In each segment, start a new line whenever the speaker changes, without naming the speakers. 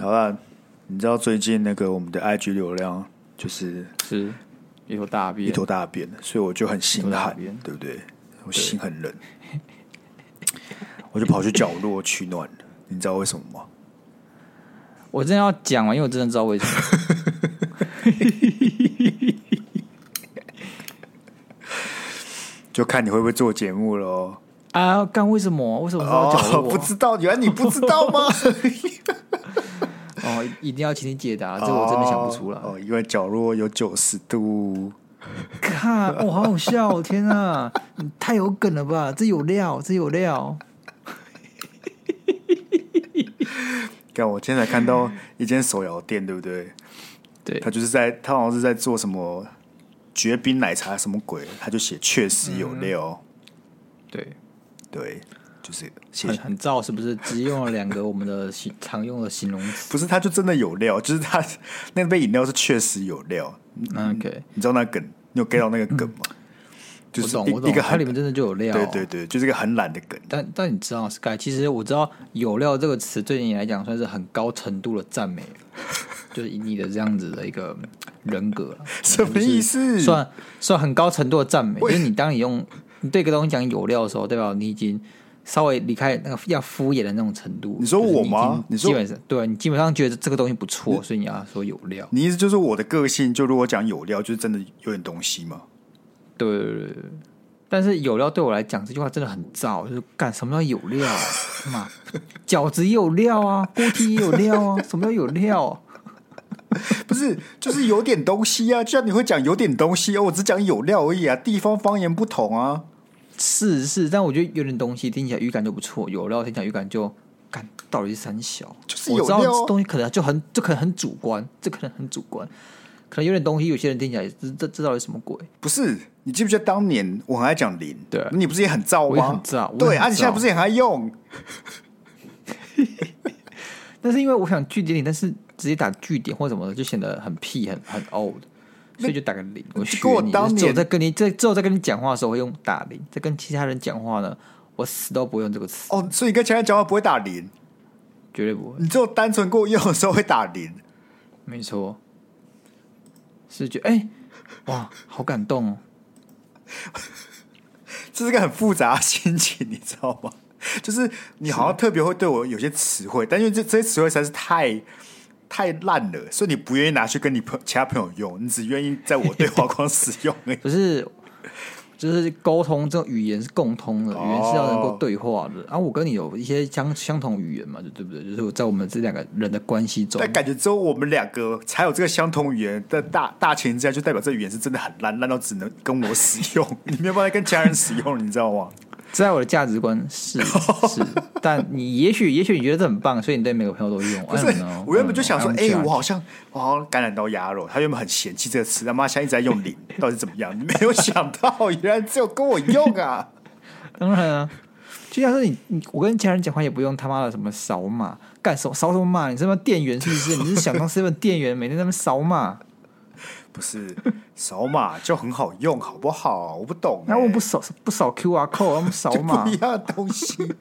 好吧，你知道最近那个我们的 IG 流量就是
是一坨大便，
一坨大便，所以我就很心寒，对不对？我心很冷，我就跑去角落取暖。你知道为什么吗？
我真的要讲完，因为我真的知道为什么。
就看你会不会做节目喽。
啊，干为什么？为什么要角落？
哦，不知道，原来你不知道吗？
哦，一定要请你解答，这我真的想不出来。
哦，因为角落有九十度。
看，哦，好好笑！天啊，你太有梗了吧？这有料，这有料。
看，我今天才看到一间手摇店，对不对？
对，
他就是在，他好像是在做什么绝冰奶茶，什么鬼？他就写确实有料。
嗯、对。
对，就是
很很燥，是不是？只用了两个我们的形常用的形容词。
不是，它就真的有料，就是它那杯饮料是确实有料。
嗯、OK，
你知道那梗？你有 get 到那个梗吗？嗯、就是
我懂，我懂。一个它里面真的就有料。
对对对，就是一个很懒的梗。
但但你知道，Sky，其实我知道“有料”这个词对你来讲算是很高程度的赞美，就是以你的这样子的一个人格，
什么意思？
算算很高程度的赞美，就是你当你用。你对一个东西讲有料的时候，代表你已经稍微离开那个要敷衍的那种程度。
你说我吗？你说，基本上
对你基本上觉得这个东西不错，所以你要说有料。
你意思就是我的个性，就如果讲有料，就是真的有点东西吗？
对对对。但是有料对我来讲，这句话真的很燥，就是干什么叫有料 嘛？饺子也有料啊，锅贴也有料啊，什么叫有料啊？
不是，就是有点东西啊，就像你会讲有点东西哦，我只讲有料而已啊，地方方言不同啊。
是是，但我觉得有点东西听起来语感就不错，有料听起来语感就感到底是三小，
就是有料
我知道东西可能就很就可能很主观，这可能很主观，可能有点东西，有些人听起来这这这到底什么鬼？
不是，你记不记得当年我很爱讲零？
对，
你不是也很燥吗？
很燥，
对，而且、啊、现在不是也很爱用？
但是因为我想句点你，但是直接打句点或什么的，就显得很屁，很很 old。所以就打个零，我学你。之后再跟你在之后再跟你讲话的时候，会用打零。在跟其他人讲话呢，我死都不会用这个词。
哦，所以你跟其他人讲话不会打零，
绝对不会。
你只有单纯跟我用的时候会打零，
没错。是觉得哎、欸，哇，好感动哦。
这是个很复杂的心情，你知道吗？就是你好像特别会对我有些词汇，但因为这这些词汇实在是太。太烂了，所以你不愿意拿去跟你朋其他朋友用，你只愿意在我对话框使用。
不是，就是沟通这种语言是共通的，语言是要能够对话的。然后、我跟你有一些相相同语言嘛，对不对？就是在我们这两个人的关系中，
但感觉只有我们两个才有这个相同语言的大大前提之下，就代表这语言是真的很烂，烂到只能跟我使用，你没有办法跟其他人使用，你知道吗？
在我的价值观是 是，但你也许也许你觉得这很棒，所以你对每个朋友都用。不是，
我原本就想说，哎、欸，我好像我好像感染到鸭肉，他原本很嫌弃这个词，他妈现在一直在用零，到底是怎么样？你 没有想到，原来只有跟我用啊！
当然啊，就像是你你我跟其他人讲话也不用他妈的什么扫码，干什扫什么码？你是什么店员是不是？你是想当是份店员，每天在那边扫码？
不是扫码就很好用，好不好？我不懂、欸。
那我不扫不扫 QR code，我们扫码
不一样的东西，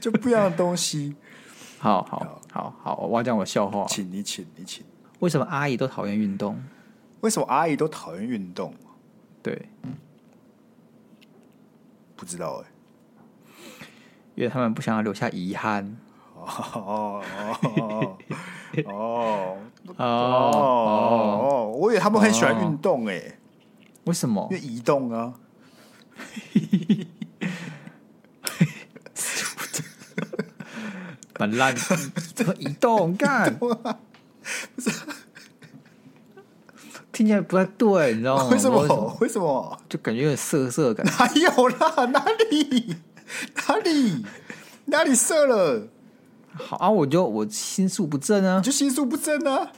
就不一样的东西。
好好好好，我要讲我笑话。
请你请你请。
为什么阿姨都讨厌运动？
为什么阿姨都讨厌运动？
对，
不知道哎、欸。
因为他们不想要留下遗憾。
哦哦哦哦哦哦！我以为他们很喜欢运动诶，
为什么？
因为移动啊，
很烂，怎么移动干？
不是，
听起来不太对，你知道吗？
为什么？为什么？
就感觉有点涩涩感。
哪有啦？哪里？哪里？哪里涩了？
好啊，我就我心术不正啊，
就心术不正啊，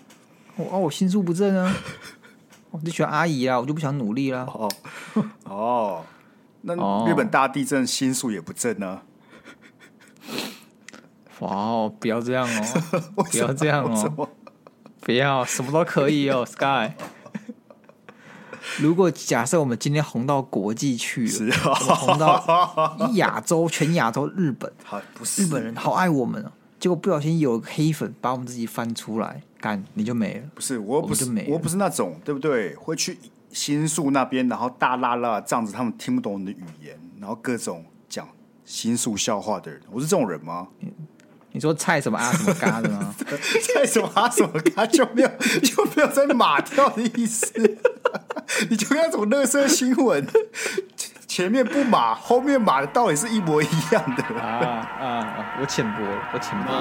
我啊，我心术不正啊，我就喜欢阿姨啊，我就不想努力了。
哦哦，那日本大地震心术也不正呢？
哇哦，不要这样哦，不要这样哦，不要什么都可以哦，Sky。如果假设我们今天红到国际去了，红到亚洲，全亚洲，日本，
好，不是
日本人好爱我们哦。结果不小心有黑粉把我们自己翻出来，干你就没了。
不是，我不是，我，我不是那种对不对？会去新宿那边，然后大剌剌这样子，他们听不懂你的语言，然后各种讲新宿笑话的人，我是这种人吗？
你说菜什么啊什么嘎的吗？
菜什么啊什么嘎就没有就没有在马跳的意思，你就那种乐色新闻。前面不码，后面码的道理是一模一样的
啊啊啊！我浅薄，我浅薄。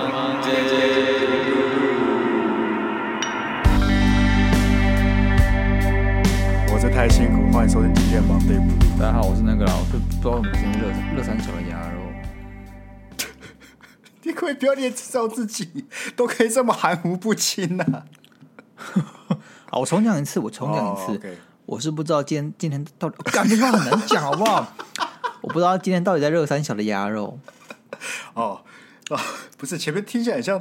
我是太辛苦，欢迎收听今天的 Monday Blue。
大家好，我是那个老是，不知道我们今天热热三小的鸭肉。
你可以不要连介绍自己，都可以这么含糊不清呢、啊？
好，我重讲一次，我重讲一次。
Oh, okay.
我是不知道今天今天到底，感觉话很难讲，好不好？我不知道今天到底在热三小的鸭肉。
哦哦，不是，前面听起来很像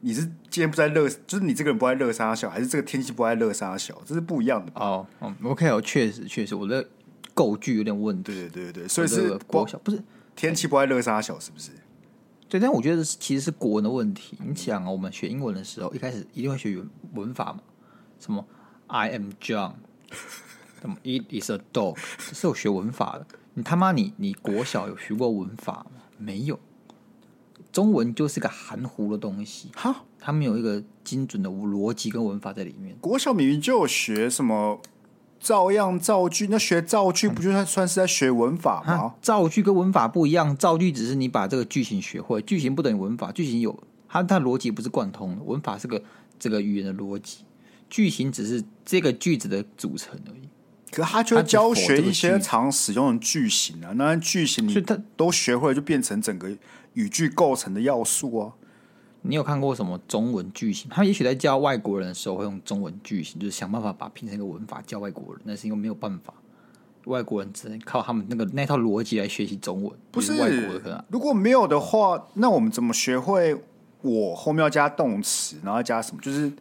你是今天不在热，就是你这个人不爱热三小，还是这个天气不爱热三小，这是不一样的。
哦嗯，OK，哦，确实确实，我的构句有点问题。
对对对对，所以是国小不是天气不爱热三小，是不是？
对，但我觉得其实是国文的问题。你想啊，我们学英文的时候，一开始一定会学文文法嘛，什么 I am John。？It is a dog，这是有学文法的。你他妈，你你国小有学过文法吗？没有。中文就是个含糊的东西，哈，他们有一个精准的逻辑跟文法在里面。
国小明明就有学什么照样造句，那学造句不就算算是在学文法吗？
造句跟文法不一样，造句只是你把这个句型学会，句型不等于文法，句型有它它逻辑不是贯通的，文法是个这个语言的逻辑。句型只是这个句子的组成而已，
可是他就教学一些常使用的句型啊，那句型你都学会了，就变成整个语句构成的要素啊。
你有看过什么中文句型？他也许在教外国人的时候会用中文句型，就是想办法把拼成一个文法教外国人，那是因为没有办法，外国人只能靠他们那个那套逻辑来学习中文。
不是，
是外国的
如果没有的话，那我们怎么学会？我后面要加动词，然后要加什么？就是。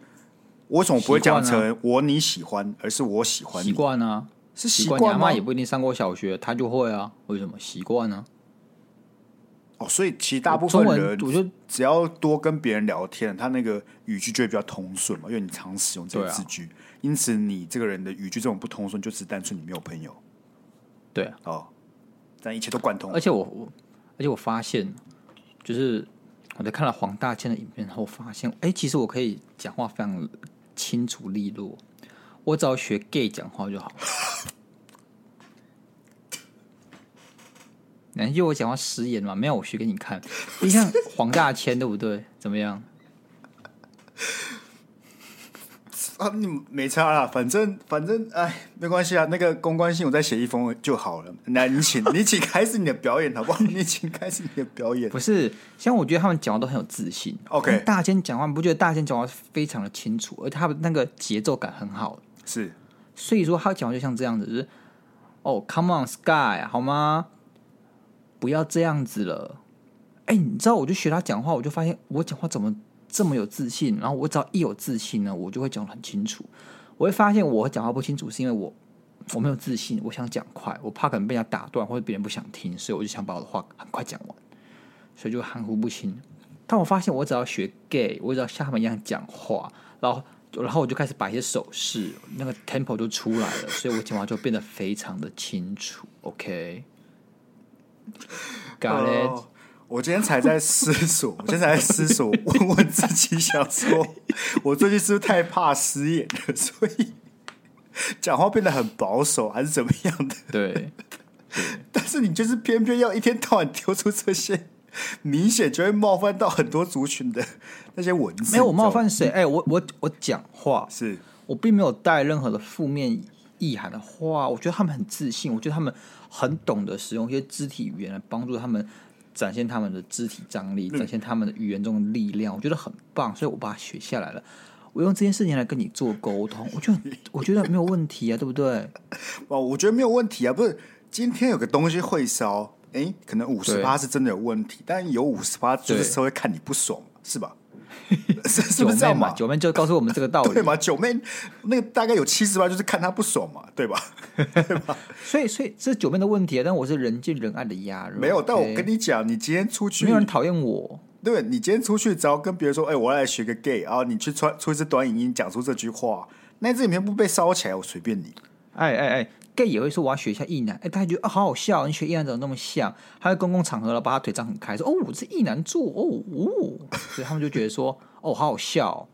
我为什么不会讲成我你喜欢，啊、而是我喜欢你？
习惯啊，
是习惯。
阿妈也不一定上过小学，他就会啊？为什么习惯呢？
哦，所以其实大部分人，我觉得只要多跟别人聊天，他那个语句就会比较通顺嘛，因为你常使用这个字句，啊、因此你这个人的语句这种不通顺，就只是单纯你没有朋友。
对啊，
哦，但一切都贯通。
而且我我，而且我发现，就是我在看了黄大千的影片后，发现，哎、欸，其实我可以讲话非常。清楚利落，我只要学 gay 讲话就好。难道我讲话失言嘛？没有，我学给你看。你像黄大千对不对？怎么样？
啊，你没差啦，反正反正，哎，没关系啊。那个公关信我再写一封就好了。那，你 请你请开始你的表演好不好？你请开始你的表演。
不是，像我觉得他们讲话都很有自信。
OK，
大千讲话，你不觉得大千讲话非常的清楚，而他们那个节奏感很好。
是，
所以说他讲话就像这样子，就是哦，Come on Sky，好吗？不要这样子了。哎，你知道，我就学他讲话，我就发现我讲话怎么？这么有自信，然后我只要一有自信呢，我就会讲得很清楚。我会发现我讲话不清楚，是因为我我没有自信，我想讲快，我怕可能被人家打断，或者别人不想听，所以我就想把我的话很快讲完，所以就含糊不清。但我发现我只要学 gay，我只要像他们一样讲话，然后然后我就开始摆一些手势，那个 tempo 就出来了，所以我讲话就变得非常的清楚。OK，got it。
我今天才在思索，我今天才在思索，问问自己，想说，我最近是不是太怕失言了，所以讲话变得很保守，还是怎么样的？
对。对
但是你就是偏偏要一天到晚丢出这些，明显就会冒犯到很多族群的那些文字。
没有我冒犯谁？哎、欸，我我我讲话
是
我并没有带任何的负面意涵的话，我觉得他们很自信，我觉得他们很懂得使用一些肢体语言来帮助他们。展现他们的肢体张力，展现他们的语言中的力量，我觉得很棒，所以我把它学下来了。我用这件事情来跟你做沟通，我觉得我觉得没有问题啊，对不对？
哦，我觉得没有问题啊。不是今天有个东西会烧，哎，可能五十八是真的有问题，但有五十八就是稍微看你不爽，是吧？是不是这样嘛？
九妹就告诉我们这个道理，
对吗？九妹那个大概有七十八，就是看他不爽嘛，对吧？对吧？
所以，所以这是九妹的问题啊。但我是人见人爱的鸭肉。
没有，但我跟你讲，你今天出去，
没有人讨厌我，
对，你今天出去只要跟别人说，哎、欸，我要来学个 gay，然后你去穿出一支短影音，讲出这句话，那支影片不被烧起来，我随便你。
哎哎哎，gay 也会说我要学一下异男，哎，他还觉得啊、哦、好好笑，你学异男怎么那么像？他在公共场合了，把他腿张很开，说哦，我是异男座哦哦，所以他们就觉得说 哦，好好笑。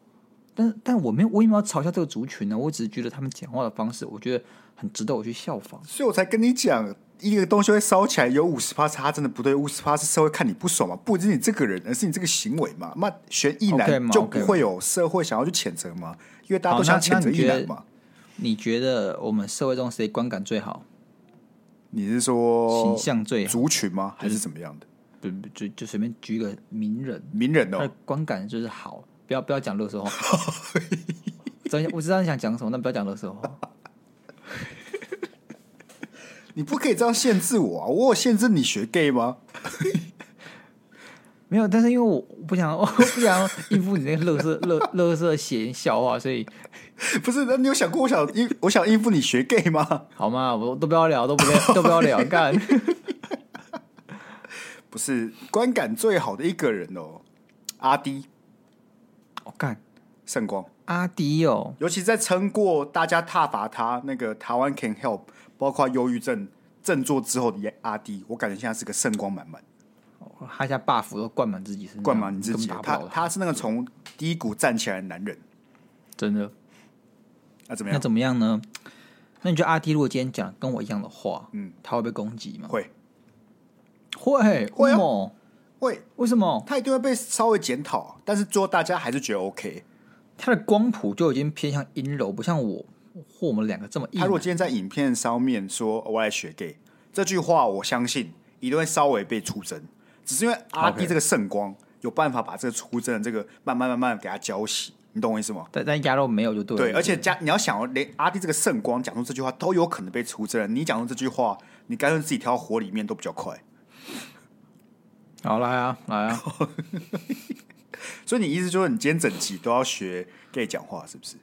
但但我没有，我也没有嘲笑这个族群呢，我只是觉得他们讲话的方式，我觉得很值得我去效仿，
所以我才跟你讲，一个东西会烧起来，有五十趴差真的不对，五十趴是社会看你不爽嘛，不只是你这个人，而是你这个行为嘛。那选异男就不会有社会想要去谴责嘛？因为大家都想谴责异男嘛。
你觉得我们社会中谁观感最好？
你是说
形象最好
族群吗？还是怎么样的？
不不，就就随便举一个名人，
名人哦，
观感就是好。不要不要讲垃圾话，我知道你想讲什么，但不要讲垃圾话。
你不可以这样限制我啊！我有限制你学 gay 吗？
没有，但是因为我不想，我不想应付你那个乐色乐乐色谐音笑话，所以
不是。那你有想过，我想应，我想应付你学 gay 吗？
好吗？我都不要聊，都不聊，都不要聊，干。
不是观感最好的一个人哦，阿迪。
我。
干圣光
阿迪哦，
尤其在撑过大家挞伐他那个台湾 can help，包括忧郁症振作之后的阿迪，我感觉现在是个圣光满满。
他家 buff 都灌满自己身上，
灌满你自己。他他是那个从低谷站起来的男人，
真的。
那怎么样？
那怎么样呢？那你觉得阿迪如果今天讲跟我一样的话，嗯，他会被攻击吗？
会，
会，会哦。
会？
为什么？
他一定会被稍微检讨，但是最后大家还是觉得 OK。
他的光谱就已经偏向阴柔，不像我或我们两个这么硬。
他如果今天在影片上面说“我来学 gay” 这句话，我相信一定会稍微被出征。只是因为阿滴这个圣光有办法把这个出征的这个慢慢慢慢给他浇洗，你懂我意思吗？
但但鸭肉没有就对了。
对，而且加你要想哦，连阿弟这个圣光讲出这句话都有可能被出征。你讲出这句话，你干脆自己跳火里面都比较快。
好，来啊，来啊！
所以你意思就是，你今天整集都要学 gay 讲话，是不是？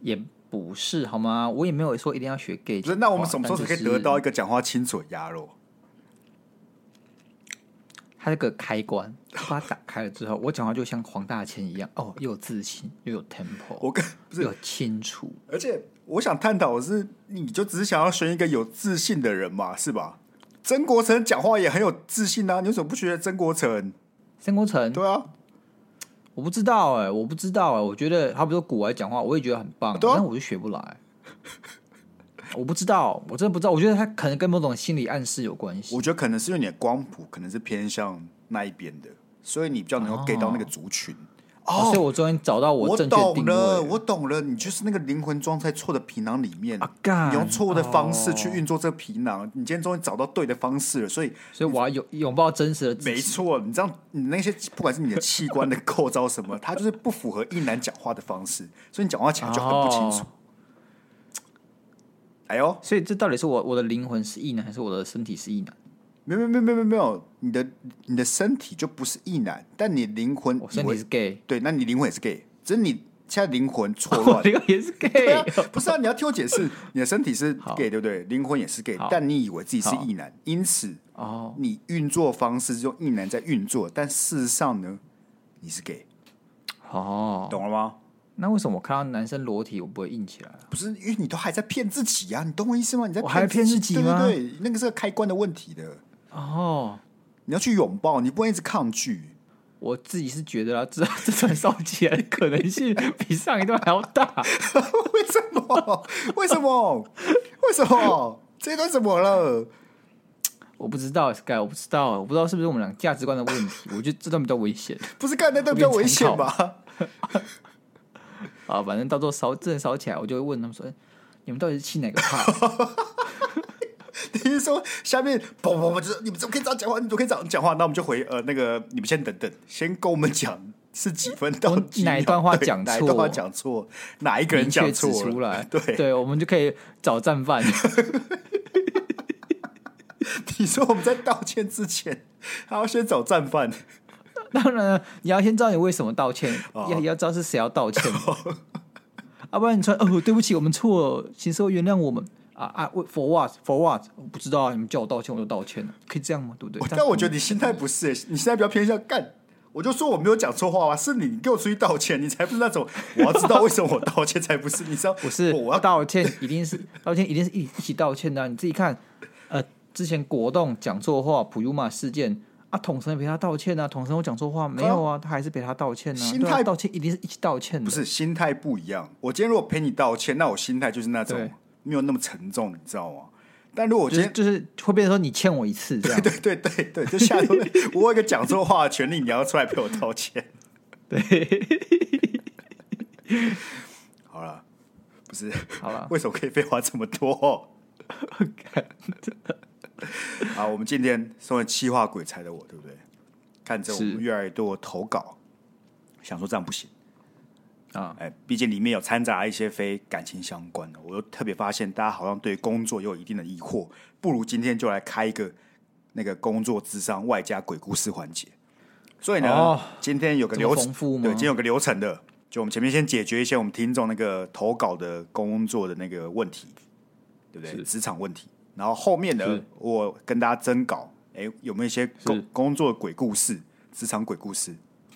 也不是，好吗？我也没有说一定要学 gay。
不是，那我们什么时候才可以得到一个讲话清楚的鸭肉？
它这个开关，把它打开了之后，我讲话就像黄大千一样，哦，又有自信，又有 tempo，
我跟不是
又清楚。
而且，我想探讨的是，你就只是想要选一个有自信的人嘛，是吧？曾国成讲话也很有自信啊！你为什么不学曾国成？
曾国成
对啊，
我不知道哎、欸，我不知道哎、欸，我觉得他不说古来讲话，我也觉得很棒，啊、但我就学不来。我不知道，我真的不知道。我觉得他可能跟某种心理暗示有关系。
我觉得可能是因为你的光谱可能是偏向那一边的，所以你比较能够 get 到那个族群。哦
哦，所以我终于找到我正确定位
了。我懂了，我懂了，你就是那个灵魂装在错的皮囊里面，啊、你用错误的方式去运作这个皮囊。哦、你今天终于找到对的方式了，所以，
所以我要拥拥抱真实的自己。
没错，你知道，你那些不管是你的器官的构造什么，它就是不符合一男讲话的方式，所以你讲话起来就很不清楚。哦、哎呦，
所以这到底是我我的灵魂是异男，还是我的身体是异男？
没有没有没有没有没有，你的你的身体就不是异男，但你灵魂
我身体是 gay，
对，那你灵魂也是 gay，只是你现在灵魂错乱，
灵魂也是 gay，
啊不是啊？你要听我解释，你的身体是 gay 对不对？灵魂也是 gay，但你以为自己是异男，因此哦，你运作方式是用异男在运作，但事实上呢，你是 gay，
哦，
懂了吗？
那为什么我看到男生裸体我不会硬起来？
不是因为你都还在骗自己呀？你懂我意思吗？你在
我还骗自己吗？
对，那个是个开关的问题的。
哦，
你要去拥抱，你不能一直抗拒。
我自己是觉得啊，这这段烧起来的可能性比上一段还要大。
为什么？为什么？为什么？这段怎么了？
我不知道，Sky，我不知道，我不知道是不是我们俩价值观的问题。我觉得这段比较危险。
不是干那段比较危险吧？
啊，反正到时候烧真的烧起来，我就会问他们说：“你们到底是气哪个怕？”
你是说下面砰砰砰，就是你们怎么可以这样讲话？你们怎么可以这样讲话？那我们就回呃，那个你们先等等，先跟我们讲是几分到 几
哪一段话讲错？
哪一段话讲错？哪一个人讲错
出来？
对
对，我们就可以找战犯。
你说我们在道歉之前还要先找战犯？
当然，你要先知道你为什么道歉，哦、也要知道是谁要道歉。要、哦 啊、不然你说哦，对不起，我们错了，请说原谅我们。啊啊！For what? For what? 我不知道啊！你们叫我道歉，我就道歉了，可以这样吗？对不对？
但我觉得你心态不是，你现在比较偏向干。我就说我没有讲错话啊，是你给我出去道歉，你才不是那种我要知道为什么我道歉才不是，你知道
不是？我要道歉一定是道歉，一定是一一起道歉的、啊。你自己看，呃，之前国栋讲错话，普悠玛事件啊，统神也陪他道歉啊，统神我讲错话没有啊，他还是陪他道歉啊。心态道歉一定是一起道歉的，
不是心态不一样。我今天如果陪你道歉，那我心态就是那种没有那么沉重，你知道吗？但如果我今天
就是、就是、会变成说你欠我一次，这样
对对对对对，就下周 我有一个讲错话的权利，你要出来陪我道歉。
对，
好了，不是
好了，
为什么可以废话这么多？好，我们今天身为气化鬼才的我，对不对？看着我们越来越多的投稿，想说这样不行。啊，哎，毕竟里面有掺杂一些非感情相关的，我又特别发现大家好像对工作有一定的疑惑，不如今天就来开一个那个工作智商外加鬼故事环节。所以呢，哦、今天有个流程，对，今天有个流程的，就我们前面先解决一些我们听众那个投稿的工作的那个问题，对不对？职场问题，然后后面呢，我跟大家征稿，哎，有没有一些工工作的鬼故事、职场鬼故事？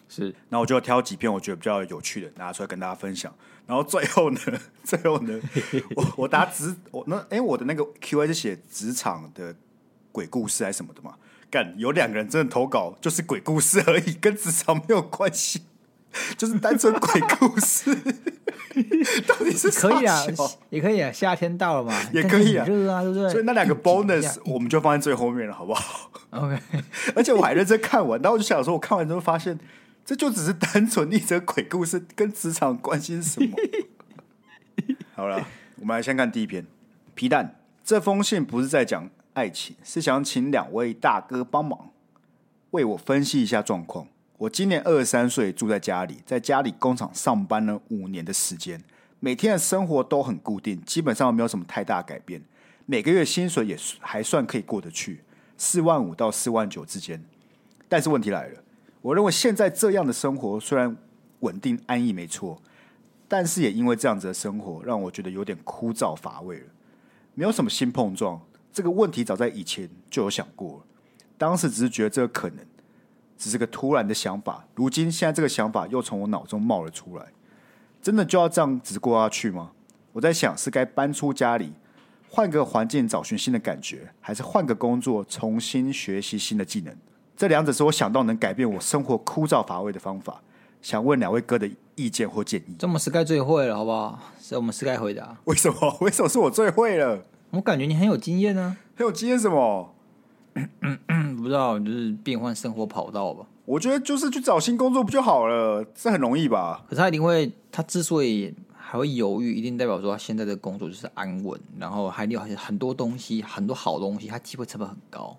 是，
然后我就要挑几篇我觉得比较有趣的拿出来跟大家分享。然后最后呢，最后呢，我我答职 我那哎，我的那个 Q A 是写职场的鬼故事还是什么的嘛？干，有两个人真的投稿就是鬼故事而已，跟职场没有关系，就是单纯鬼故事。到底是
可以啊，也可以啊，夏天到了嘛，
也可以啊，
热啊，对不对？
所以那两个 bonus 我们就放在最后面了，好不好
？OK。
而且我还认真看完，然后我就想说，我看完之后发现。这就只是单纯一则鬼故事，跟职场关系是什么？好了，我们来先看第一篇。皮蛋，这封信不是在讲爱情，是想请两位大哥帮忙为我分析一下状况。我今年二十三岁，住在家里，在家里工厂上班了五年的时间，每天的生活都很固定，基本上没有什么太大改变。每个月薪水也还算可以过得去，四万五到四万九之间。但是问题来了。我认为现在这样的生活虽然稳定安逸没错，但是也因为这样子的生活让我觉得有点枯燥乏味了，没有什么新碰撞。这个问题早在以前就有想过，当时只是觉得这个可能只是个突然的想法，如今现在这个想法又从我脑中冒了出来，真的就要这样子过下去吗？我在想是该搬出家里，换个环境找寻新的感觉，还是换个工作重新学习新的技能？这两者是我想到能改变我生活枯燥乏味的方法，想问两位哥的意见或建议。
这么 Sky 最会了，好不好？是我们是该回答。
为什么？为什么是我最会了？
我感觉你很有经验呢、
啊。很有经验什么？
不知道，就是变换生活跑道吧。
我觉得就是去找新工作不就好了？这很容易吧？
可是他一定会，他之所以还会犹豫，一定代表说他现在的工作就是安稳，然后还有很多东西，很多好东西，他机会成本很高。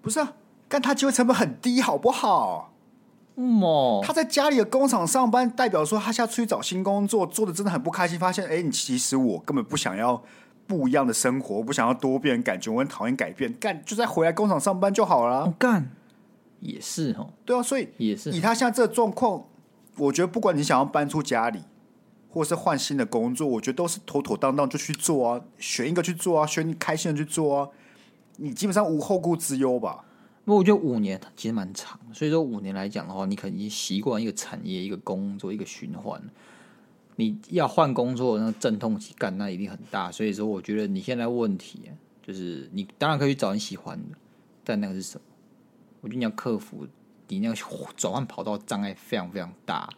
不是啊。但他机会成本很低，好不好？
嗯哦，
他在家里的工厂上班，代表说他现在出去找新工作，做的真的很不开心。发现，哎，你其实我根本不想要不一样的生活，我不想要多变感觉，我很讨厌改变。干，就再回来工厂上班就好了。
哦、干，也是哦。
对啊，所以
也是。
以他现在这个状况，我觉得不管你想要搬出家里，或是换新的工作，我觉得都是妥妥当当就去做啊，选一个去做啊，选你开心的去做啊，你基本上无后顾之忧吧。
不过我觉得五年其实蛮长，所以说五年来讲的话，你可能已经习惯一个产业、一个工作、一个循环。你要换工作，那阵痛期干那一定很大。所以说，我觉得你现在问题就是，你当然可以去找你喜欢的，但那个是什么？我觉得你要克服你那个转换跑道障碍非常非常大。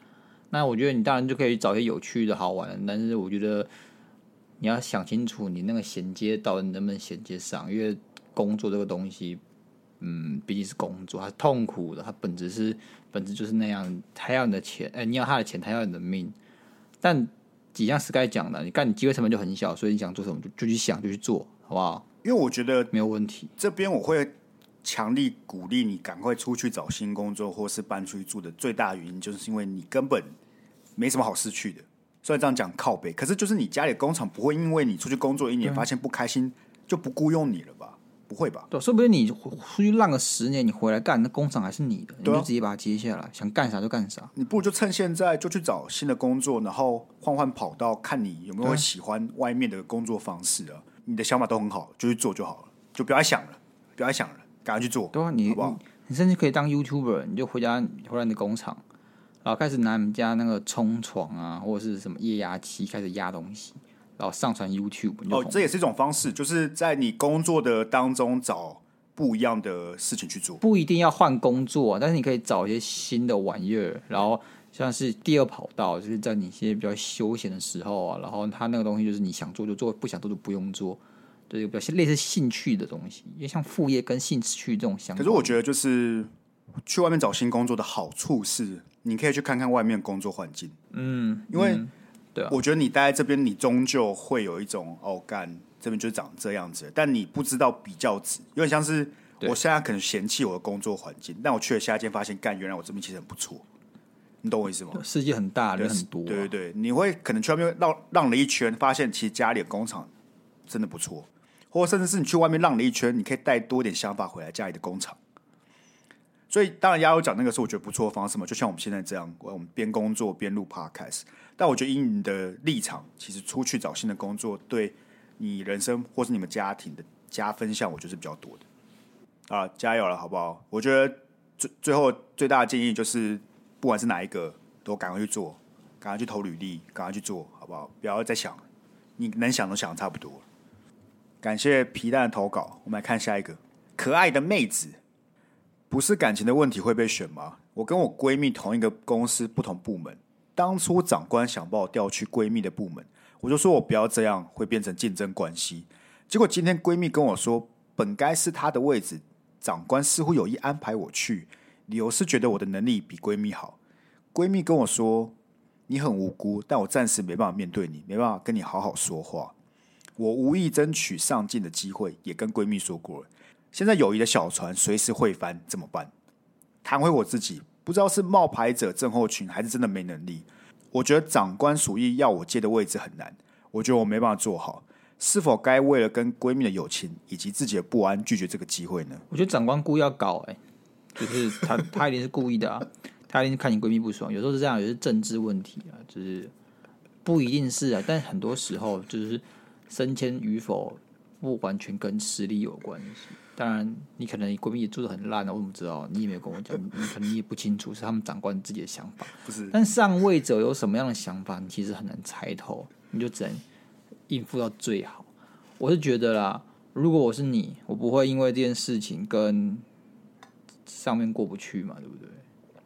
那我觉得你当然就可以找一些有趣的好玩的，但是我觉得你要想清楚，你那个衔接到底能不能衔接上，因为工作这个东西。嗯，毕竟是工作，它痛苦的，它本质是本质就是那样，他要你的钱，哎、你要他的钱，他要你的命。但几样是该讲的，你干，你机会成本就很小，所以你想做什么就就去想，就去做，好不好？
因为我觉得
没有问题。
这边我会强力鼓励你赶快出去找新工作，或是搬出去住的最大原因，就是因为你根本没什么好失去的。虽然这样讲靠北，可是就是你家里工厂不会因为你出去工作一年发现不开心就不雇佣你了吧？不会吧？
对，说不定你出去浪个十年，你回来干，那工厂还是你的，你就直接把它接下来，想干啥就干啥。
你不如就趁现在就去找新的工作，然后换换跑道，看你有没有喜欢外面的工作方式啊。你的想法都很好，就去做就好了，就不要想了，不要想了，赶快去做。
对啊，你
好不好？
你甚至可以当 YouTuber，你就回家回来你的工厂，然后开始拿你们家那个冲床啊，或者是什么液压机开始压东西，然后上传 YouTube。
哦，这也是一种方式，就是在你工作的当中找不一样的事情去做，
不一定要换工作，但是你可以找一些新的玩意儿，然后像是第二跑道，就是在你一些比较休闲的时候啊，然后他那个东西就是你想做就做，不想做就不用做。对，比较类似兴趣的东西，因为像副业跟兴趣这种相关。
可是我觉得，就是去外面找新工作的好处是，你可以去看看外面工作环境。
嗯，
因为对，我觉得你待在这边，你终究会有一种哦，干这边就长这样子，但你不知道比较值。有点像是我现在可能嫌弃我的工作环境，但我去了下一间，发现干原来我这边其实很不错。你懂我意思吗？
世界很大，人很多啊。
对对对，你会可能去外面绕浪了一圈，发现其实家里的工厂真的不错。或甚至是你去外面浪了一圈，你可以带多点想法回来家里的工厂。所以当然，鸭友讲那个是我觉得不错的方式嘛，就像我们现在这样，我们边工作边录 Podcast。但我觉得以你的立场，其实出去找新的工作，对你人生或是你们家庭的加分项，我觉得是比较多的。啊，加油了，好不好？我觉得最最后最大的建议就是，不管是哪一个，都赶快去做，赶快去投履历，赶快去做，好不好？不要再想，你能想都想的差不多了。感谢皮蛋的投稿，我们来看下一个。可爱的妹子，不是感情的问题会被选吗？我跟我闺蜜同一个公司，不同部门。当初长官想把我调去闺蜜的部门，我就说我不要这样，会变成竞争关系。结果今天闺蜜跟我说，本该是她的位置，长官似乎有意安排我去，理由是觉得我的能力比闺蜜好。闺蜜跟我说，你很无辜，但我暂时没办法面对你，没办法跟你好好说话。我无意争取上进的机会，也跟闺蜜说过了。现在友谊的小船随时会翻，怎么办？谈回我自己，不知道是冒牌者症候群，还是真的没能力。我觉得长官属意要我接的位置很难，我觉得我没办法做好。是否该为了跟闺蜜的友情以及自己的不安，拒绝这个机会呢？
我觉得长官故意要搞，哎，就是他，他一定是故意的啊，他一定是看你闺蜜不爽。有时候是这样，有些是政治问题啊，就是不一定是啊，但很多时候就是。升迁与否不完全跟实力有关系。当然，你可能你闺蜜也做的很烂啊，我怎么知道？你也没有跟我讲，你可能你也不清楚是他们长官自己的想法。
不是，
但上位者有什么样的想法，你其实很难猜透，你就只能应付到最好。我是觉得啦，如果我是你，我不会因为这件事情跟上面过不去嘛，对不对？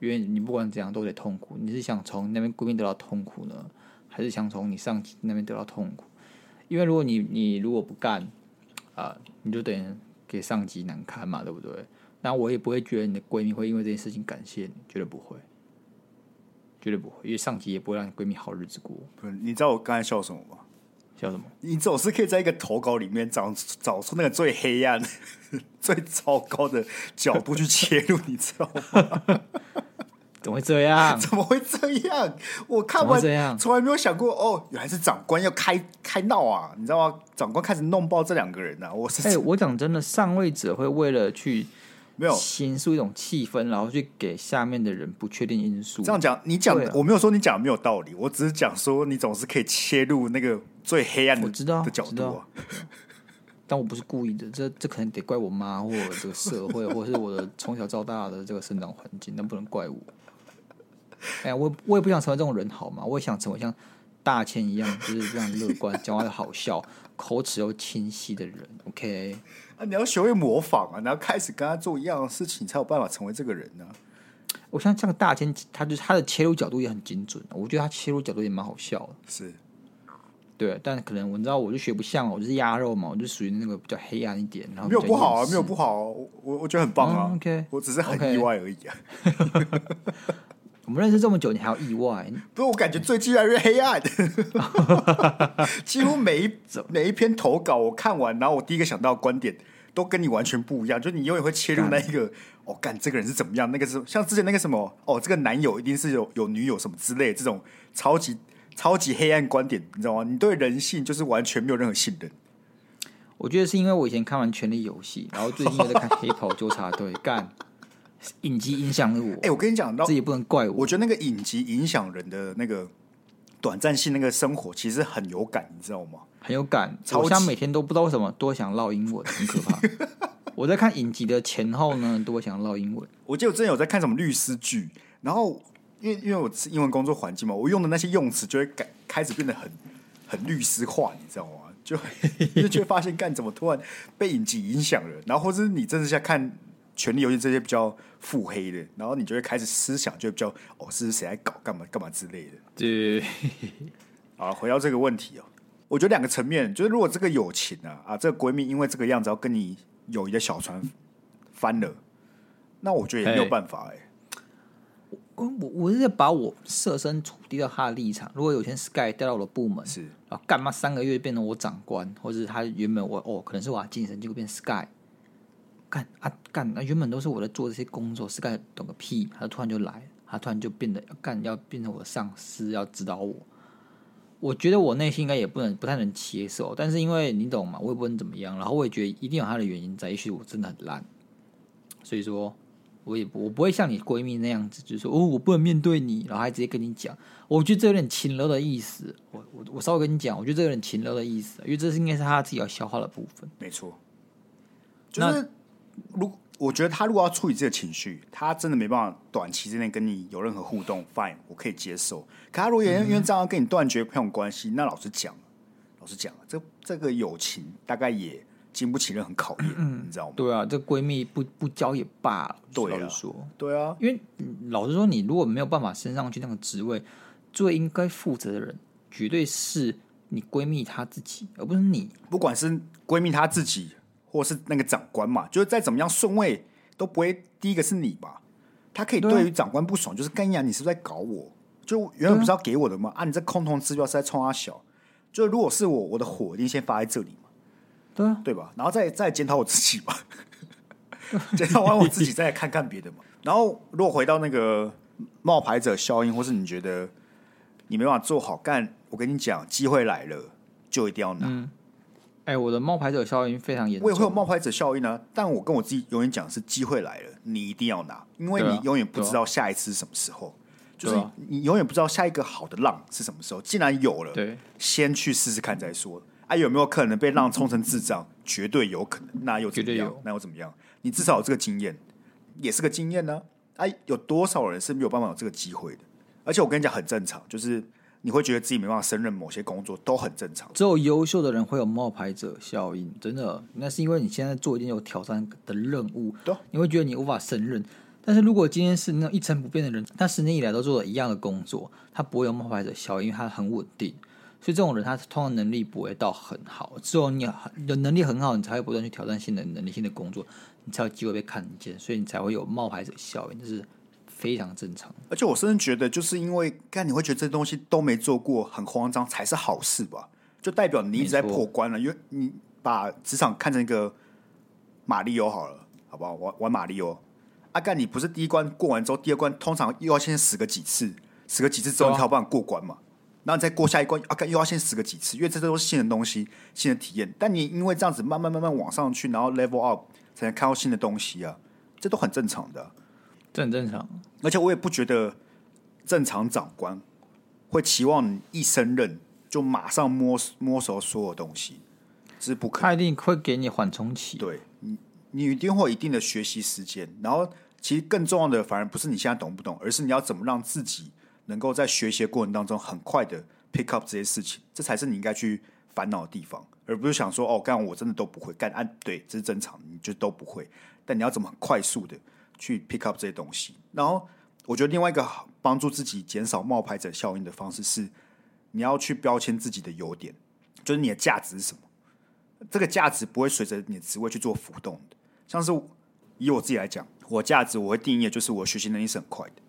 因为你不管怎样都得痛苦。你是想从那边闺蜜得到痛苦呢，还是想从你上级那边得到痛苦？因为如果你你如果不干啊、呃，你就等于给上级难堪嘛，对不对？那我也不会觉得你的闺蜜会因为这件事情感谢你，绝对不会，绝对不会，因为上级也不会让你闺蜜好日子过。
不是，你知道我刚才笑什么吗？
笑什么？
你总是可以在一个投稿里面找找出那个最黑暗、最糟糕的角度去切入，你知道吗？
怎么会这样？
怎么会这样？我看完这样，从来没有想过哦，原来是长官要开开闹啊！你知道吗？长官开始弄爆这两个人啊！我是哎、
欸，我讲真的，上位者会为了去
没有
形塑一种气氛，然后去给下面的人不确定因素。
这样讲，你讲、啊、我没有说你讲没有道理，我只是讲说你总是可以切入那个最黑暗的
知道
的角度啊。
但我不是故意的，这这可能得怪我妈，或者这个社会，或者是我的从小到大的这个生长环境，那不能怪我。哎呀，我我也不想成为这种人，好吗？我也想成为像大千一样，就是非常乐观、讲话又好笑、口齿又清晰的人。OK，
啊，你要学会模仿啊，你要开始跟他做一样的事情，才有办法成为这个人呢、啊。
我像像大千，他就是他的切入角度也很精准，我觉得他切入角度也蛮好笑的。
是，
对，但可能我知道，我就学不像，我就是鸭肉嘛，我就属于那个比较黑暗一点。然后
没有不好啊，没有不好、啊，我我觉得很棒啊。
嗯、OK，
我只是很意外而已啊。
Okay. 我们认识这么久，你还要意外？
不是，我感觉最近越来越黑暗。几乎每一每一篇投稿我看完，然后我第一个想到的观点都跟你完全不一样。就你永远会切入那一个，哦，干这个人是怎么样？那个是像之前那个什么，哦，这个男友一定是有有女友什么之类的这种超级超级黑暗观点，你知道吗？你对人性就是完全没有任何信任。
我觉得是因为我以前看完《权力游戏》，然后最近又在看《黑袍纠察队》，干。影集影响了我。哎、
欸，我跟你讲，
这也不能怪我。
我觉得那个影集影响人的那个短暂性，那个生活其实很有感，你知道吗？
很有感。好像每天都不知道为什么多想唠英文，很可怕。我在看影集的前后呢，都会想要唠英文。
我记得我之前有在看什么律师剧，然后因为因为我是英文工作环境嘛，我用的那些用词就会改，开始变得很很律师化，你知道吗？就就 就会发现，干怎么突然被影集影响了？然后或者是你真的在看《权力游戏》这些比较腹黑的，然后你就会开始思想，就比较哦，是谁来搞干嘛干嘛之类的。
对，
啊，回到这个问题哦，我觉得两个层面，就是如果这个友情啊啊，这个闺蜜因为这个样子要跟你友谊的小船翻了，那我觉得也没有办法哎、欸。
我我是在把我设身处地到他的立场，如果有一天 Sky 调到我的部门，
是
啊，干嘛三个月变成我长官，或者是他原本我哦，可能是我的晋升，结果变 Sky，干啊干，那原本都是我在做这些工作，Sky 懂个屁，他突然就来，他突然就变得要干，要变成我的上司，要指导我。我觉得我内心应该也不能不太能接受，但是因为你懂嘛？我也不能怎么样，然后我也觉得一定有他的原因在，也许我真的很烂，所以说。我也不，我不会像你闺蜜那样子，就是说哦，我不能面对你，然后还直接跟你讲。我觉得这有点情勒的意思。我我我稍微跟你讲，我觉得这有点情勒的意思，因为这是应该是他自己要消化的部分。
没错，就是如我觉得他如果要处理这个情绪，他真的没办法短期之内跟你有任何互动，fine，我可以接受。可他如果因为因为这样跟你断绝朋友关系，那老实讲，老实讲，这这个友情大概也。经不起任何考验，嗯，你知道吗？
对啊，这闺蜜不不交也罢了。
对啊，
说，
对啊，
因为老实说，你如果没有办法升上去那个职位，最应该负责的人，绝对是你闺蜜她自己，而不是你。
不管是闺蜜她自己，或是那个长官嘛，就是再怎么样顺位都不会第一个是你吧？他可以对于长官不爽，就是干呀，你是不是在搞我？就原本不是要给我的吗？啊，你这空头支票是在冲他小？就如果是我，我的火一定先发在这里嘛。
对啊，
对吧？然后再再检讨我自己吧，检讨完我自己，再来看看别的嘛。然后如果回到那个冒牌者效应，或是你觉得你没办法做好干，我跟你讲，机会来了就一定要拿。
嗯，哎，我的冒牌者效应非常严重，
我也会有冒牌者效应呢、啊。但我跟我自己永远讲是，机会来了，你一定要拿，因为你永远不知道下一次是什么时候，就是你永远不知道下一个好的浪是什么时候。既然有了，
对，先
去试试看再说。啊，有没有可能被浪冲成智障？绝对有可能。那又怎么样？那又怎么样？你至少有这个经验，也是个经验呢、啊。哎、啊，有多少人是没有办法有这个机会的？而且我跟你讲，很正常，就是你会觉得自己没办法胜任某些工作，都很正常。
只有优秀的人会有冒牌者效应，真的。那是因为你现在做一件有挑战的任务，
对，
你会觉得你无法胜任。但是如果今天是那一成不变的人，他十年以来都做了一样的工作，他不会有冒牌者效应，因为他很稳定。所以这种人，他通常能力不会到很好。只有你的能力很好，你才会不断去挑战新的能力、新的工作，你才有机会被看见。所以你才会有冒牌者效应，这是非常正常。
而且我甚至觉得，就是因为干你会觉得这东西都没做过，很慌张，才是好事吧？就代表你一直在破关了，因为你把职场看成一个马里欧好了，好不好？玩玩马里欧。阿、啊、干，你不是第一关过完之后，第二关通常又要先死个几次，死个几次之后，你才有办法过关嘛？然后你再过下一关，阿啊，又要先死个几次，因为这都是新的东西、新的体验。但你因为这样子慢慢慢慢往上去，然后 level up 才能看到新的东西啊，这都很正常的，
这很正常。
而且我也不觉得正常长官会期望你一升任就马上摸摸熟所有东西，这是不可能。
他一定会给你缓冲期，
对你，你一定会有一定的学习时间。然后，其实更重要的反而不是你现在懂不懂，而是你要怎么让自己。能够在学习的过程当中很快的 pick up 这些事情，这才是你应该去烦恼的地方，而不是想说哦，干我真的都不会干，按、啊、对，这是正常，你就都不会。但你要怎么很快速的去 pick up 这些东西？然后我觉得另外一个帮助自己减少冒牌者效应的方式是，你要去标签自己的优点，就是你的价值是什么。这个价值不会随着你的职位去做浮动的。像是以我自己来讲，我价值我会定义就是我学习能力是很快的。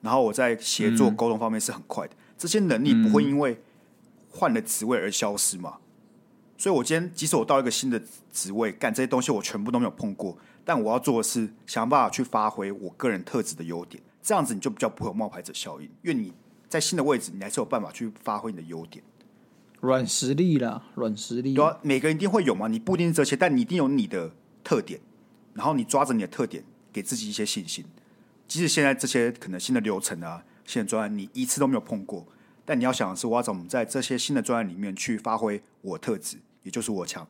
然后我在协作沟通方面是很快的，这些能力不会因为换了职位而消失嘛？所以，我今天即使我到一个新的职位，干这些东西我全部都没有碰过，但我要做的是想办法去发挥我个人特质的优点，这样子你就比较不会有冒牌者效应，因为你在新的位置，你还是有办法去发挥你的优点，
软实力啦，软实力，
对啊，每个人一定会有嘛，你不一定是这些，但你一定有你的特点，然后你抓着你的特点，给自己一些信心。即使现在这些可能新的流程啊、新的专案，你一次都没有碰过，但你要想的是，我要怎么在这些新的专案里面去发挥我特质，也就是我强，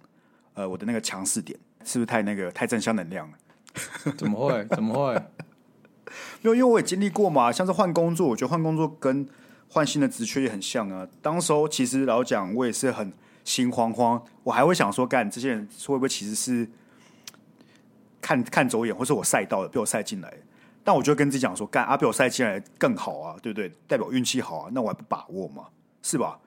呃，我的那个强势点，是不是太那个太正向能量了？
怎么会？怎么会？
因为因为我也经历过嘛，像是换工作，我觉得换工作跟换新的职缺也很像啊。当时候其实老讲，我也是很心慌慌，我还会想说，干这些人会不会其实是看看走眼，或是我赛到的被我赛进来？但我就跟自己讲说，干啊，被我赛进来更好啊，对不对？代表运气好啊，那我还不把握嘛？是吧？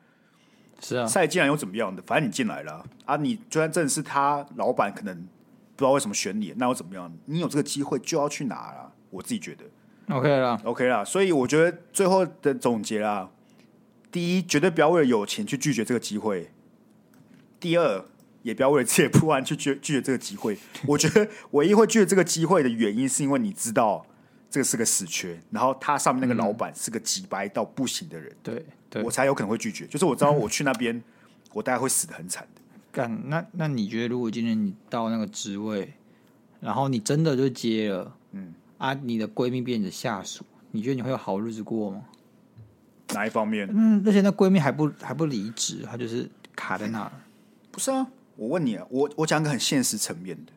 是啊，
赛进来又怎么样的？反正你进来了啊，你就算真的是他老板，可能不知道为什么选你，那又怎么样？你有这个机会就要去拿了。我自己觉得。
OK 啦
，OK 啦，所以我觉得最后的总结啦，第一，绝对不要为了有钱去拒绝这个机会；第二，也不要为了自己不安去拒拒绝这个机会。我觉得唯一会拒绝这个机会的原因，是因为你知道这个是个死缺，然后他上面那个老板是个机掰到不行的人，
对，对，
我才有可能会拒绝。就是我知道我去那边，我大概会死的很惨的。
干，那那你觉得，如果今天你到那个职位，然后你真的就接了，嗯。啊！你的闺蜜变你的下属，你觉得你会有好日子过吗？
哪一方面？
嗯，而且那闺蜜还不还不离职，她就是卡在那儿。
不是啊，我问你啊，我我讲个很现实层面的，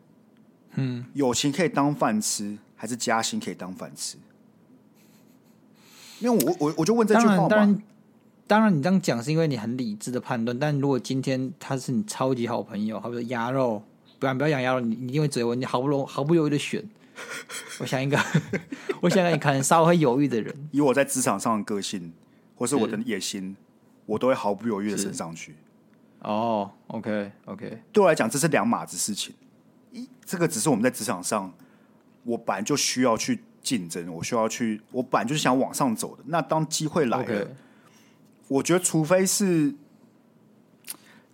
嗯，友情可以当饭吃，还是加薪可以当饭吃？因为我我我就问这句话嘛。当然，当然，
你这样讲是因为你很理智的判断。但如果今天他是你超级好朋友，好比说鸭肉，不然不要讲鸭肉，你你因为只有你毫不容毫不犹豫的选。我想一个，我想你可能稍微犹豫的人，
以我在职场上的个性，或是我的野心，我都会毫不犹豫的升上去。
哦、oh，OK OK，
对我来讲这是两码子事情。一，这个只是我们在职场上，我本来就需要去竞争，我需要去，我本来就是想往上走的。那当机会来了，okay. 我觉得除非是，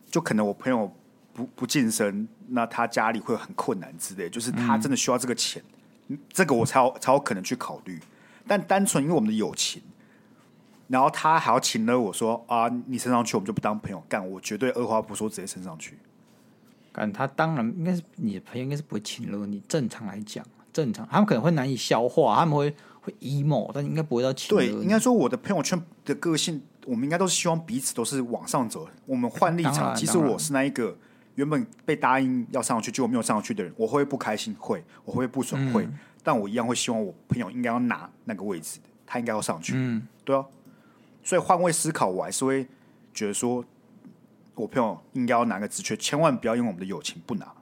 就可能我朋友。不不晋升，那他家里会很困难之类，就是他真的需要这个钱，嗯、这个我才有才有可能去考虑。但单纯因为我们的友情，然后他还要请了我说啊，你升上去，我们就不当朋友干，我绝对二话不说直接升上去。
干他当然应该是你的朋友，应该是不会请了你。正常来讲，正常他们可能会难以消化，他们会会 emo，但应该不会到请。
对，应该说我的朋友圈的个性，我们应该都是希望彼此都是往上走。我们换立场，其实我是那一个。原本被答应要上去，结果没有上去的人，我会不开心，会，我会不爽，会、嗯，但我一样会希望我朋友应该要拿那个位置，他应该要上去，嗯，对啊，所以换位思考，我还是会觉得说，我朋友应该要拿个职缺，千万不要因为我们的友情不拿，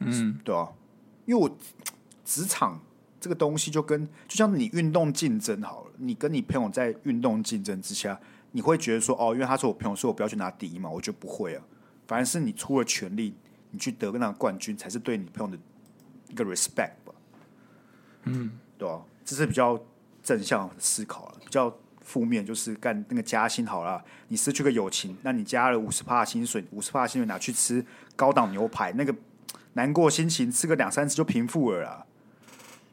嗯，对啊，因为我职场这个东西就跟就像你运动竞争好了，你跟你朋友在运动竞争之下，你会觉得说，哦，因为他是我朋友，所以我不要去拿第一嘛，我觉得不会啊。反而是你出了全力，你去得个那个冠军，才是对你朋友的一个 respect 吧。嗯，对吧？这是比较正向思考了。比较负面就是干那个加薪好了，你失去个友情，那你加了五十帕薪水，五十帕薪水拿去吃高档牛排，那个难过心情吃个两三次就平复了啦。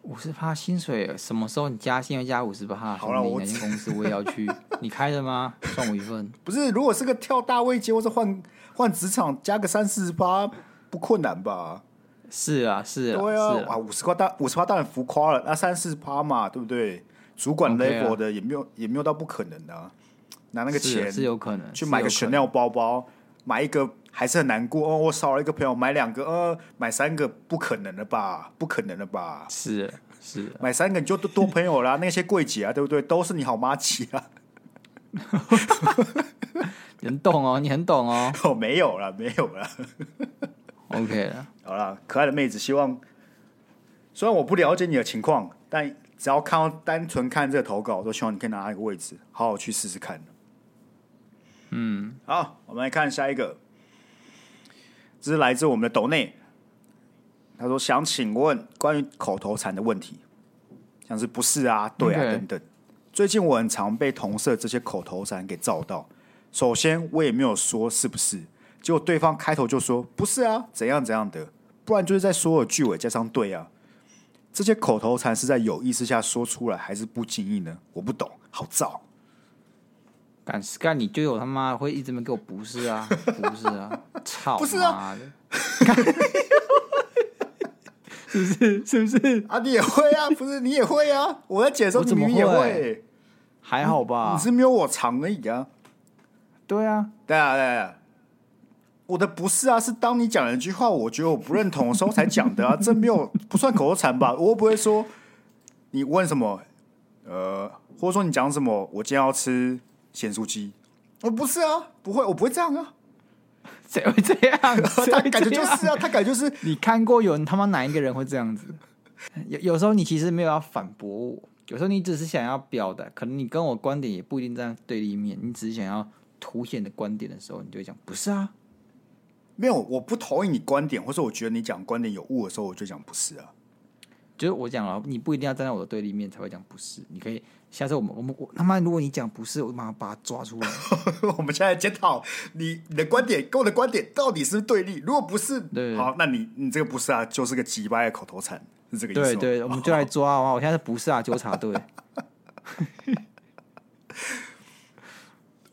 五十趴薪水什么时候你加薪要加五十趴？好了，我哪间公司我也要去。你开的吗？算我一份。
不是，如果是个跳大位阶或者换。换职场加个三四十趴不困难吧？
是啊，是啊，
对啊，啊，五十块大五十趴当然浮夸了，那三四十趴嘛，对不对？主管 level 的也没有、okay 啊、也没有到不可能的、啊，拿那个钱是，
是有可能
去买个 Chanel 包包，买一个还是很难过哦。我少了一个朋友，买两个，呃，买三个不可能的吧？不可能的吧？
是是，
买三个你就多多朋友啦，那些柜姐啊，对不对？都是你好妈吉啊。
你很懂哦，你很懂哦。
哦，没有了，没有了。
OK 了，
好了，可爱的妹子，希望虽然我不了解你的情况，但只要看到单纯看这个投稿，我都希望你可以拿一个位置，好好去试试看。嗯，好，我们来看下一个，这是来自我们的斗内，他说想请问关于口头禅的问题，像是不是啊、对啊、okay. 等等。最近我很常被同事这些口头禅给照到。首先，我也没有说是不是，结果对方开头就说不是啊，怎样怎样的，不然就是在所有句尾加上对啊。这些口头禅是在有意识下说出来，还是不经意呢？我不懂，好燥。
敢是干你就有他妈会一直没给我不是啊，不是啊，操，
不是啊，
是不是？是不是？
啊，你也会啊？不是你也会啊？我在解释，你明明也会，
还好吧？
你是没有我长而已啊。
对啊，
对啊，对啊。我的不是啊，是当你讲了一句话，我觉得我不认同的时候才讲的啊，这没有不算口头禅吧？我又不会说你问什么，呃，或者说你讲什么，我今天要吃咸酥鸡，我不是啊，不会，我不会这样啊，
谁会这样？
他感觉就是啊，他感觉就是
你看过有人他妈哪一个人会这样子？有有时候你其实没有要反驳我，有时候你只是想要表达，可能你跟我观点也不一定在对立面，你只是想要凸显的观点的时候，你就会讲不是啊。
没有，我不同意你观点，或者我觉得你讲观点有误的时候，我就讲不是啊。
就是我讲了，你不一定要站在我的对立面才会讲不是。你可以下次我们我们我他妈，如果你讲不是，我马上把他抓出来。
我们现在检讨你你的观点跟我的观点到底是不是对立？如果不是，
对
好，那你你这个不是啊，就是个鸡掰的口头禅，是这个意思。
对对，我们就来抓啊！我现在是不是啊？纠察队。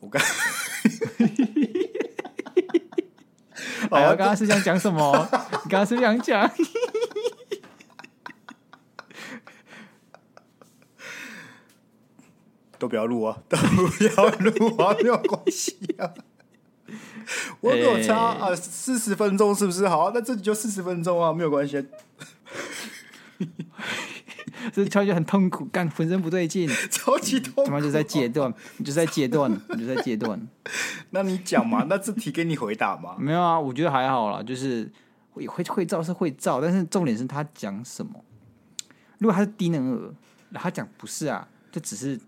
我刚。
哎呀，刚刚是想讲什么？你刚刚是想讲？
都不要录啊！都不要录啊！没有关系啊！我没有差啊，四十分钟是不是？好，那这里就四十分钟啊，没有关系。
这超级很痛苦，干浑身不对劲，
超级痛苦。
他妈就在戒断，你就在戒断，你就在戒断。
那你讲嘛？那这题给你回答嘛？
没有啊，我觉得还好啦，就是会会会照是会照，但是重点是他讲什么。如果他是低能儿，他讲不是啊，这只是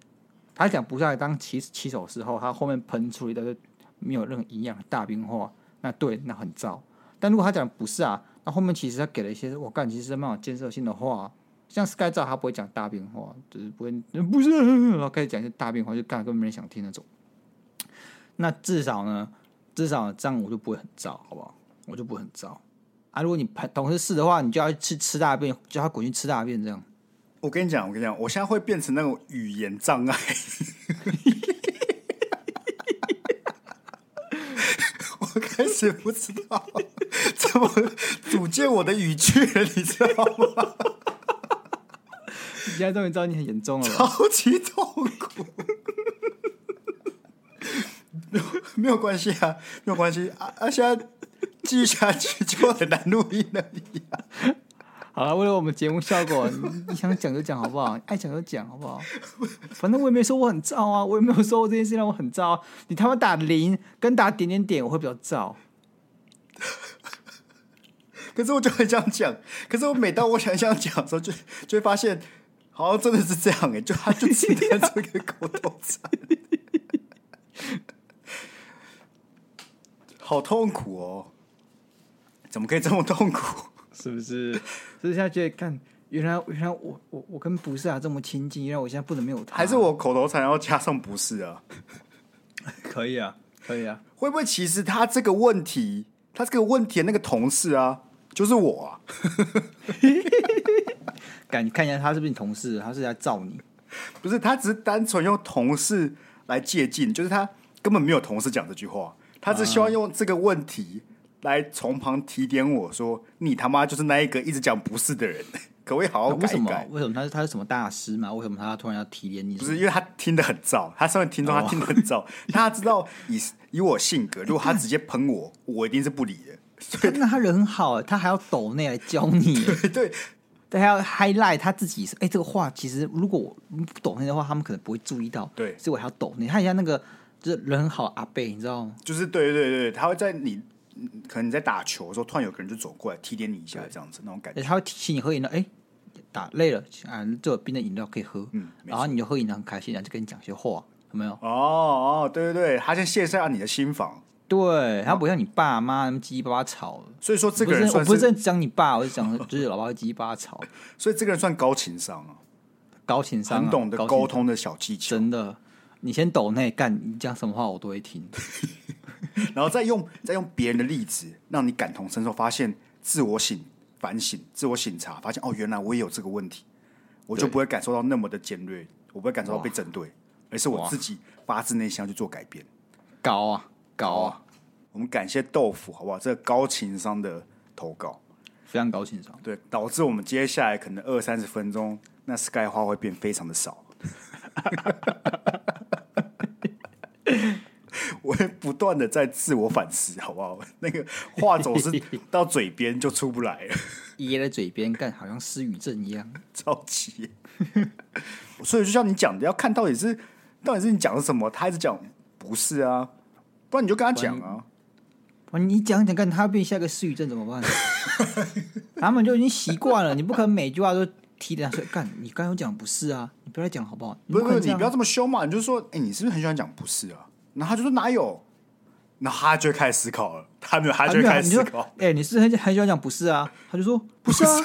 他讲不是来当骑骑手时候，他后面喷出一个没有任何营养的大兵话，那对，那很照。但如果他讲不是啊，那后面其实他给了一些我干，其实蛮有建设性的话。像 Sky 照他不会讲大变化，就是不会，不是，然后开始讲一些大变化，就干根本没人想听那种。那至少呢，至少这样我就不会很燥，好不好？我就不会很燥啊。如果你喷同事试的话，你就要去吃大便，叫他滚去吃大便，这样。
我跟你讲，我跟你讲，我现在会变成那种语言障碍。我开始不知道 怎么组建我的语句了，你知道吗？
你现在终于知道你很严重了，
超级痛苦。没 有没有关系啊，没有关系啊啊！现在继续下去就很难录音了。
好了，为了我们节目效果，你，想讲就讲好不好？爱讲就讲好不好？反正我也没说我很燥啊，我也没有说我这件事让我很燥。你他妈打零跟打点点点，我会比较燥。
可是我就很想讲，可是我每当我想想讲的时候，就就会发现。好像真的是这样哎、欸，就他就只能这个口头禅，好痛苦哦！怎么可以这么痛苦？
是不是？所以现在觉得看，原来原来我我我跟不是啊这么亲近，原来我现在不能没有他，
还是我口头禅要加上不是啊？
可以啊，可以啊。
会不会其实他这个问题，他这个问题的那个同事啊，就是我啊？
感你看一下，他是不是你同事？他是在造你？
不是，他只是单纯用同事来借镜，就是他根本没有同事讲这句话，他只希望用这个问题来从旁提点我说：“你他妈就是那一个一直讲不是的人，可不可以好好改一改？”
为什么？为什么他是他是什么大师吗？为什么他突然要提点你？
不是，因为他听得很燥，他身为听众，他听得很燥，他知道以以我性格，如果他直接喷我，我一定是不理的。所以
那他人很好，他还要抖内来教你，
对对。
但他要 highlight 他自己是，哎、欸，这个话其实如果我不懂那的话，他们可能不会注意到。
对，
所以我还要抖。你看一下那个，就是人很好阿贝，你知道吗？
就是对对对，他会在你可能你在打球的时候，突然有个人就走过来提点你一下，这样子那种感觉。
他会提醒你喝饮料，哎、欸，打累了啊，这有冰的饮料可以喝。嗯，然后你就喝饮料很开心，然后就跟你讲些话，有没有？
哦哦，对对对，他先卸下你的心防。
对，他不像你爸妈那么叽叽巴巴吵，
所以说这个人
我不是在讲你爸，我是讲 就是老爸叽叽巴巴吵，
所以这个人算高情商啊，
高情商、啊，
很懂得沟通的小技巧。
真的，你先抖内干，你讲什么话我都会听，
然后再用再用别人的例子让你感同身受，发现自我醒反省、自我醒察，发现哦，原来我也有这个问题，我就不会感受到那么的尖锐，我不会感受到被针对，而是我自己发自内心要去做改变，
高啊。高啊！
我们感谢豆腐，好不好？这个高情商的投稿，
非常高情商。
对，导致我们接下来可能二三十分钟，那 Sky 话会变非常的少。我会不断的在自我反思，好不好？那个话总是到嘴边就出不来了，
噎在嘴边，干好像失语症一样，
着急。所以就像你讲的，要看到底是到底是你讲的什么，他一直讲不是啊，不然你就跟他讲啊。
你讲讲看，他变下个失语症怎么办？他们就已经习惯了，你不可能每句话都提点他说干，你刚刚讲不是啊，你不要再讲好不好？
不是不是，你不要这么凶嘛，你就说，哎、欸，你是不是很喜欢讲不是啊？然后他就说哪有？那他就开始思考了，他没有，他就开始思考。
哎、欸，你是很很喜欢讲不是啊？他就说不是啊，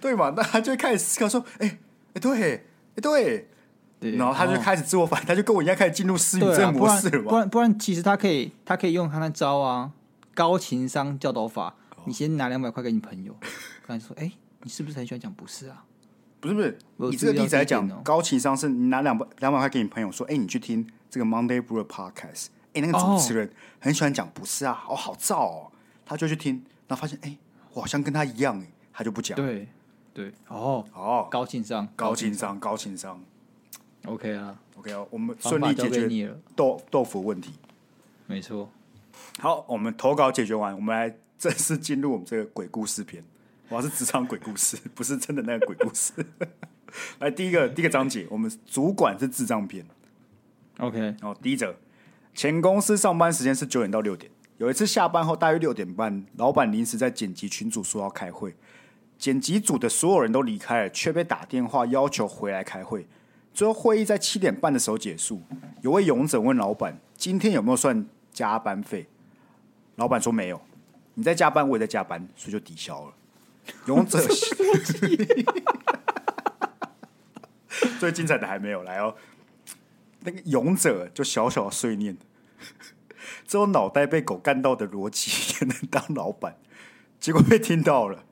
对嘛？那他就开始思考说，哎、欸、哎，对，哎对。然后他就开始自我反，他就跟我一样开始进入失语症模式了嘛。
不然不然，其实他可以，他可以用他那招啊，高情商教导法。你先拿两百块给你朋友，跟他说：“哎，你是不是很喜欢讲不是啊？”
不是不是，你这个例子来讲，高情商是你拿两百两百块给你朋友说：“哎，你去听这个 Monday Blue Podcast，哎，那个主持人很喜欢讲不是啊，哦，好燥哦。”他就去听，然后发现哎，我好像跟他一样哎，他就不讲。
对对，哦哦，高情商，
高情商，高情商。
OK 啊
，OK 哦，我们顺利解决豆豆腐问题，
没错。
好，我们投稿解决完，我们来正式进入我们这个鬼故事篇。我是职场鬼故事，不是真的那个鬼故事。来，第一个第一个章节，我们主管是智障篇。
OK，
哦，第一则，前公司上班时间是九点到六点。有一次下班后大约六点半，老板临时在剪辑群组说要开会，剪辑组的所有人都离开了，却被打电话要求回来开会。最后会议在七点半的时候结束。有位勇者问老板：“今天有没有算加班费？”老板说：“没有。”你在加班，我也在加班，所以就抵消了。勇者 最精彩的还没有来哦。那个勇者就小小的碎念：“这种脑袋被狗干到的逻辑也能当老板？”结果被听到了。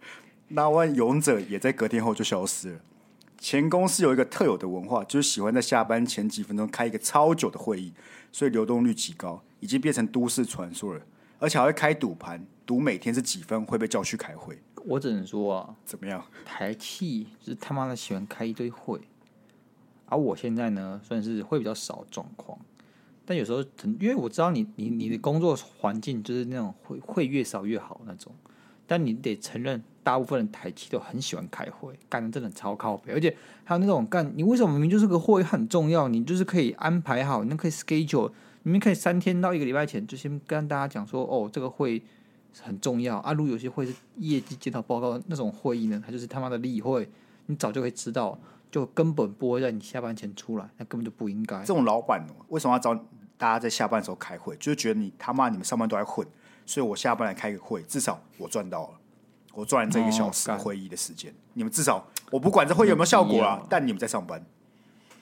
那位勇者也在隔天后就消失了。前公司有一个特有的文化，就是喜欢在下班前几分钟开一个超久的会议，所以流动率极高，已经变成都市传说了。而且还会开赌盘，赌每天是几分会被叫去开会。
我只能说啊，
怎么样？
台气是他妈的喜欢开一堆会，而我现在呢，算是会比较少状况，但有时候，因为我知道你你你的工作环境就是那种会会越少越好那种，但你得承认。大部分人台气都很喜欢开会，干的真的超靠谱，而且还有那种干，你为什么明明就是个会很重要，你就是可以安排好，你可以 schedule，你们可以三天到一个礼拜前就先跟大家讲说，哦，这个会很重要啊。如果有些会是业绩检讨报告那种会议呢，它就是他妈的例会，你早就可以知道，就根本不会在你下班前出来，那根本就不应该。这
种老板为什么要找大家在下班的时候开会？就是觉得你他妈你们上班都在混，所以我下班来开个会，至少我赚到了。我赚这一个小时会议的时间，哦、你们至少我不管这会有没有效果啊，但你们在上班，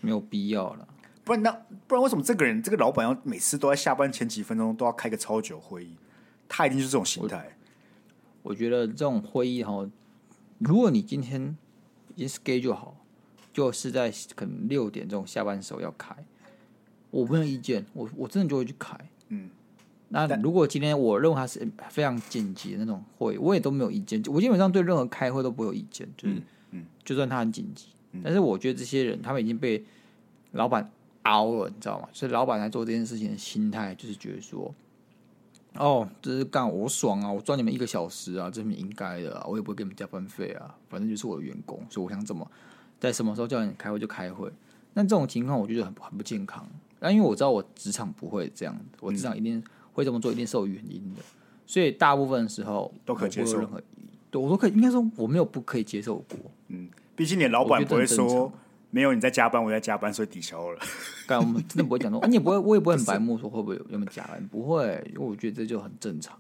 没有必要了。
不然那不然为什么这个人这个老板要每次都在下班前几分钟都要开个超久会议？他一定是这种心态。
我觉得这种会议哈，如果你今天已经 schedule 好，就是在可能六点这种下班时候要开，我没有意见，我我真的就会去开。嗯。那如果今天我认为他是非常紧急的那种会，我也都没有意见。我基本上对任何开会都不会有意见，就是，嗯，就算他很紧急，但是我觉得这些人他们已经被老板熬了，你知道吗？所以老板来做这件事情的心态就是觉得说，哦，这是干我爽啊，我赚你们一个小时啊，这是应该的啊，我也不会给你们加班费啊，反正就是我的员工，所以我想怎么在什么时候叫你开会就开会。那这种情况我觉得很很不健康。那因为我知道我职场不会这样，我职场一定。会这么做一定是有原因的，所以大部分的时候
都可以接受。任何，
对我都可以，应该说我没有不可以接受过。
嗯，毕竟你老板不会说没有你在加班，我在加班，所以抵消了。
但我们真的不会讲说，啊，你也不会，我也不会很白目说会不会有有没有加班，不会，因为我觉得这就很正常。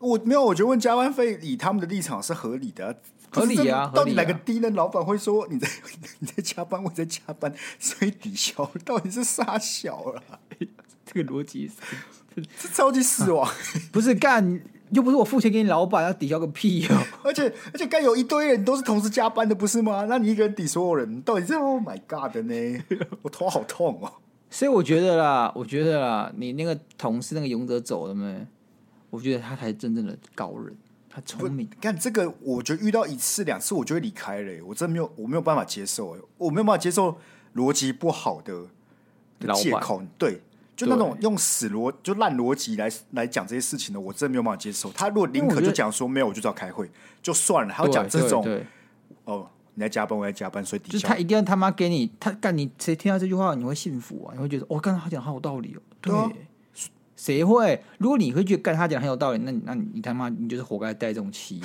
我没有，我觉得问加班费以他们的立场是合理的，啊，
合理啊。
到底哪个低能老板会说你在 你在加班，我在加班，所以抵消？到底是杀小了？
这个逻辑是。
这超级死亡，
不是干，又不是我付钱给你老板，要抵消个屁哦！
而且而且该有一堆人都是同时加班的，不是吗？那你一个人抵所有人，到底是 Oh my God 的呢？我头好痛哦！
所以我觉得啦，我觉得啦，你那个同事那个勇者走了没？我觉得他才是真正的高人，他聪明。
干这个，我觉得遇到一次两次我就会离开了，我真的没有，我没有办法接受，我没有办法接受。逻辑不好的的借口，对，就那种用死逻就烂逻辑来来讲这些事情的，我真的没有办法接受。他如果宁可就讲说没有，我就知道开会就算了，还要讲这种哦，你在加班，我在加班，所以
就是他一定要他妈给你他干你，谁听到这句话你会幸福啊？你会觉得我刚刚他讲好有道理哦，对。对啊谁会？如果你会觉得干他讲很有道理，那你那你你他妈你就是活该带这种气。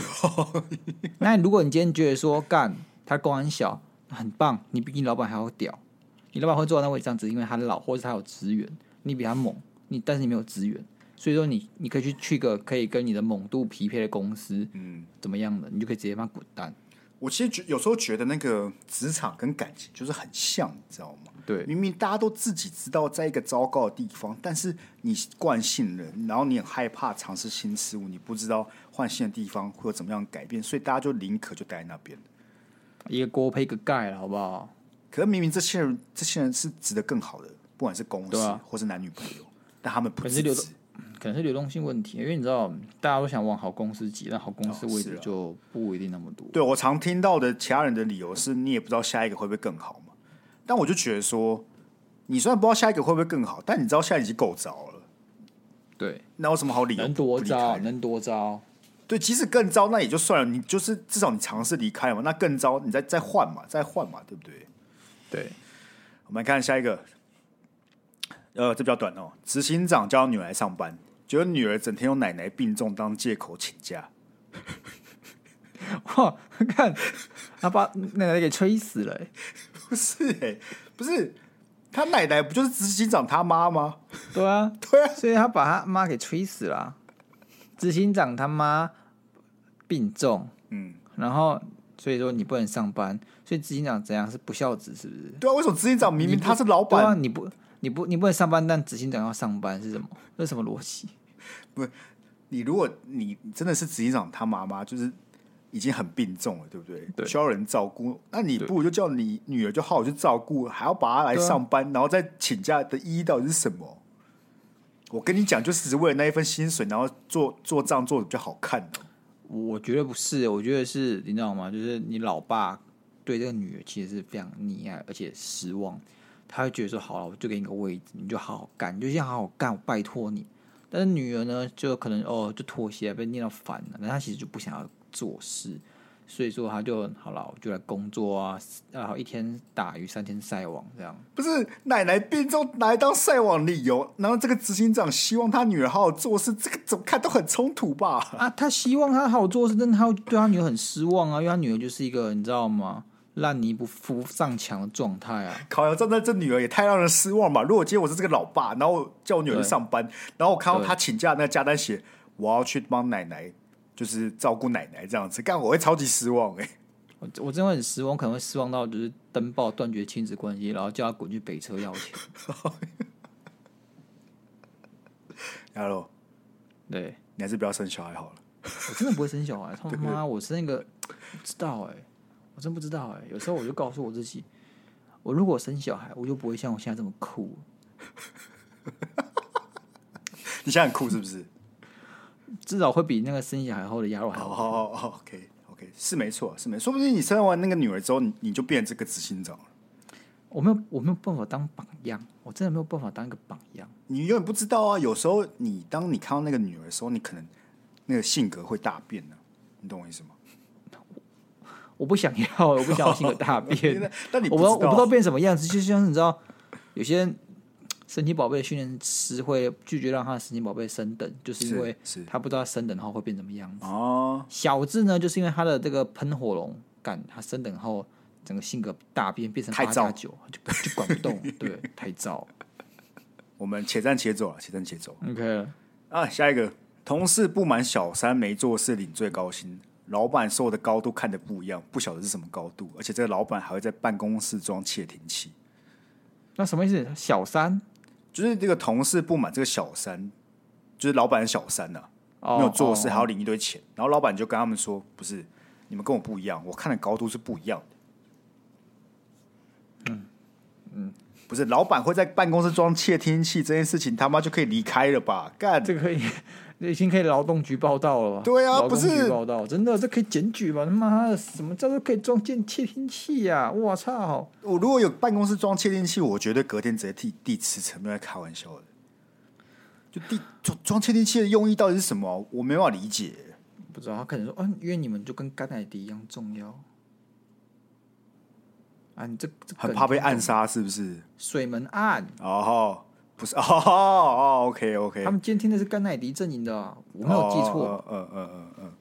那如果你今天觉得说干他公安小很棒，你比你老板还要屌，你老板会坐在那位置上，只是因为他老或者他有资源，你比他猛，你但是你没有资源，所以说你你可以去去个可以跟你的猛度匹配的公司，嗯，怎么样的，你就可以直接帮他滚蛋。
我其实觉有时候觉得那个职场跟感情就是很像，你知道吗？对，明明大家都自己知道在一个糟糕的地方，但是你惯性人，然后你很害怕尝试新事物，你不知道换新的地方会有怎么样改变，所以大家就宁可就待在那边，
一个锅配一个盖了，好不好？
可是明明这些人，这些人是值得更好的，不管是公司、啊、或是男女朋友，但他们不自知。
可能是流动性问题，因为你知道，大家都想往好公司挤，但好公司位置就不一定那么多。
对，我常听到的其他人的理由是，你也不知道下一个会不会更好嘛。但我就觉得说，你虽然不知道下一个会不会更好，但你知道现在已经够糟了。
对，
那有什么好理由？
能多糟？能多糟？
对，即使更糟，那也就算了。你就是至少你尝试离开嘛。那更糟，你再再换嘛，再换嘛，对不对？
对。
我们来看下一个，呃，这比较短哦。执行长叫女儿来上班。觉得女儿整天用奶奶病重当借口请假，
哇！看他把奶奶给吹死了，
不是哎，不是他奶奶不就是执行长他妈吗？
对啊，
对啊，
所以他把他妈给吹死了。执行长他妈病重，嗯，然后所以说你不能上班，所以执行长怎样是不孝子是不是？
对啊，为什么执行长明明他是老板，
你不你不你不能上班，但执行长要上班是什么？这是什么逻辑？
不，你如果你真的是执行长他妈妈，就是已经很病重了，对不对？对，需要人照顾，那你不如就叫你女儿就好好去照顾，还要把她来上班，啊、然后再请假的意义到底是什么？我跟你讲，就是只是为了那一份薪水，然后做做账做的比较好看的。
我觉得不是，我觉得是你知道吗？就是你老爸对这个女儿其实是非常溺爱，而且失望，他会觉得说：好了，我就给你个位置，你就好好干，你就先好好干，我拜托你。但是女儿呢，就可能哦，就妥协，被念到烦了。那她其实就不想要做事，所以说她就好了，我就来工作啊，然后一天打鱼三天晒网这样。
不是奶奶病重拿来当晒网理由，然后这个执行长希望他女儿好好做事，这个怎么看都很冲突吧？
啊，他希望他好好做事，但他对他女儿很失望啊，因为他女儿就是一个你知道吗？烂泥不扶上墙的状态啊！
靠呀，站在这女儿也太让人失望吧！如果今天我是这个老爸，然后叫我女儿去上班，然后我看到她请假那个假单写我要去帮奶奶，就是照顾奶奶这样子，干我会超级失望哎、欸！
我我真的很失望，可能会失望到就是登报断绝亲子关系，然后叫他滚去北车要钱。
Hello，
对，
你还是不要生小孩好了。
我真的不会生小孩，他妈我是那个不知道哎、欸。我真不知道哎、欸，有时候我就告诉我自己，我如果生小孩，我就不会像我现在这么酷。
你现在很酷是不是？
至少会比那个生小孩后的鸭肉还好。
好好好，OK OK，是没错，是没错。说不定你生完那个女儿之后，你你就变成这个执行长了。
我没有，我没有办法当榜样，我真的没有办法当一个榜样。
你永远不知道啊，有时候你当你看到那个女儿的时候，你可能那个性格会大变呢、啊。你懂我意思吗？
我不想要，我不想要性格大变。
但你
我不知道，我不知道变什么样子。就像你知道，有些神奇宝贝训练师会拒绝让他的神奇宝贝升等，就是因为他不知道升等后会变什么样子。哦，小智呢，就是因为他的这个喷火龙感，他升等后整个性格大变，变成八加九，就就管不动。对，太燥。
我们且战且走啊，且战且走。
OK
啊，下一个同事不满小三没做事领最高薪。老板说的高度看的不一样，不晓得是什么高度，而且这个老板还会在办公室装窃听器。
那什么意思？小三
就是这个同事不满这个小三，就是老板的小三呐、啊，oh, 没有做事还要领一堆钱，oh. 然后老板就跟他们说：“不是，你们跟我不一样，我看的高度是不一样的。”嗯嗯，不是，老板会在办公室装窃听器这件事情，他妈就可以离开了吧？干
这个可以。已经可以劳动局报道了吧？
对啊，
不是报道，真的这可以检举吧？他妈的，什么叫做可以装进窃听器呀？我操！
我如果有办公室装窃听器，我绝对隔天直接替地辞呈，没在开玩笑的。就地装装窃听器的用意到底是什么？我没办法理解。
不知道他可能说，嗯、啊，因为你们就跟甘乃迪一样重要。啊，你这，这
很怕被暗杀是不是？
水门案
哦。不是 哦哦，OK OK，
他们监听的是甘乃迪阵营的，我没有记错。
嗯嗯嗯嗯嗯。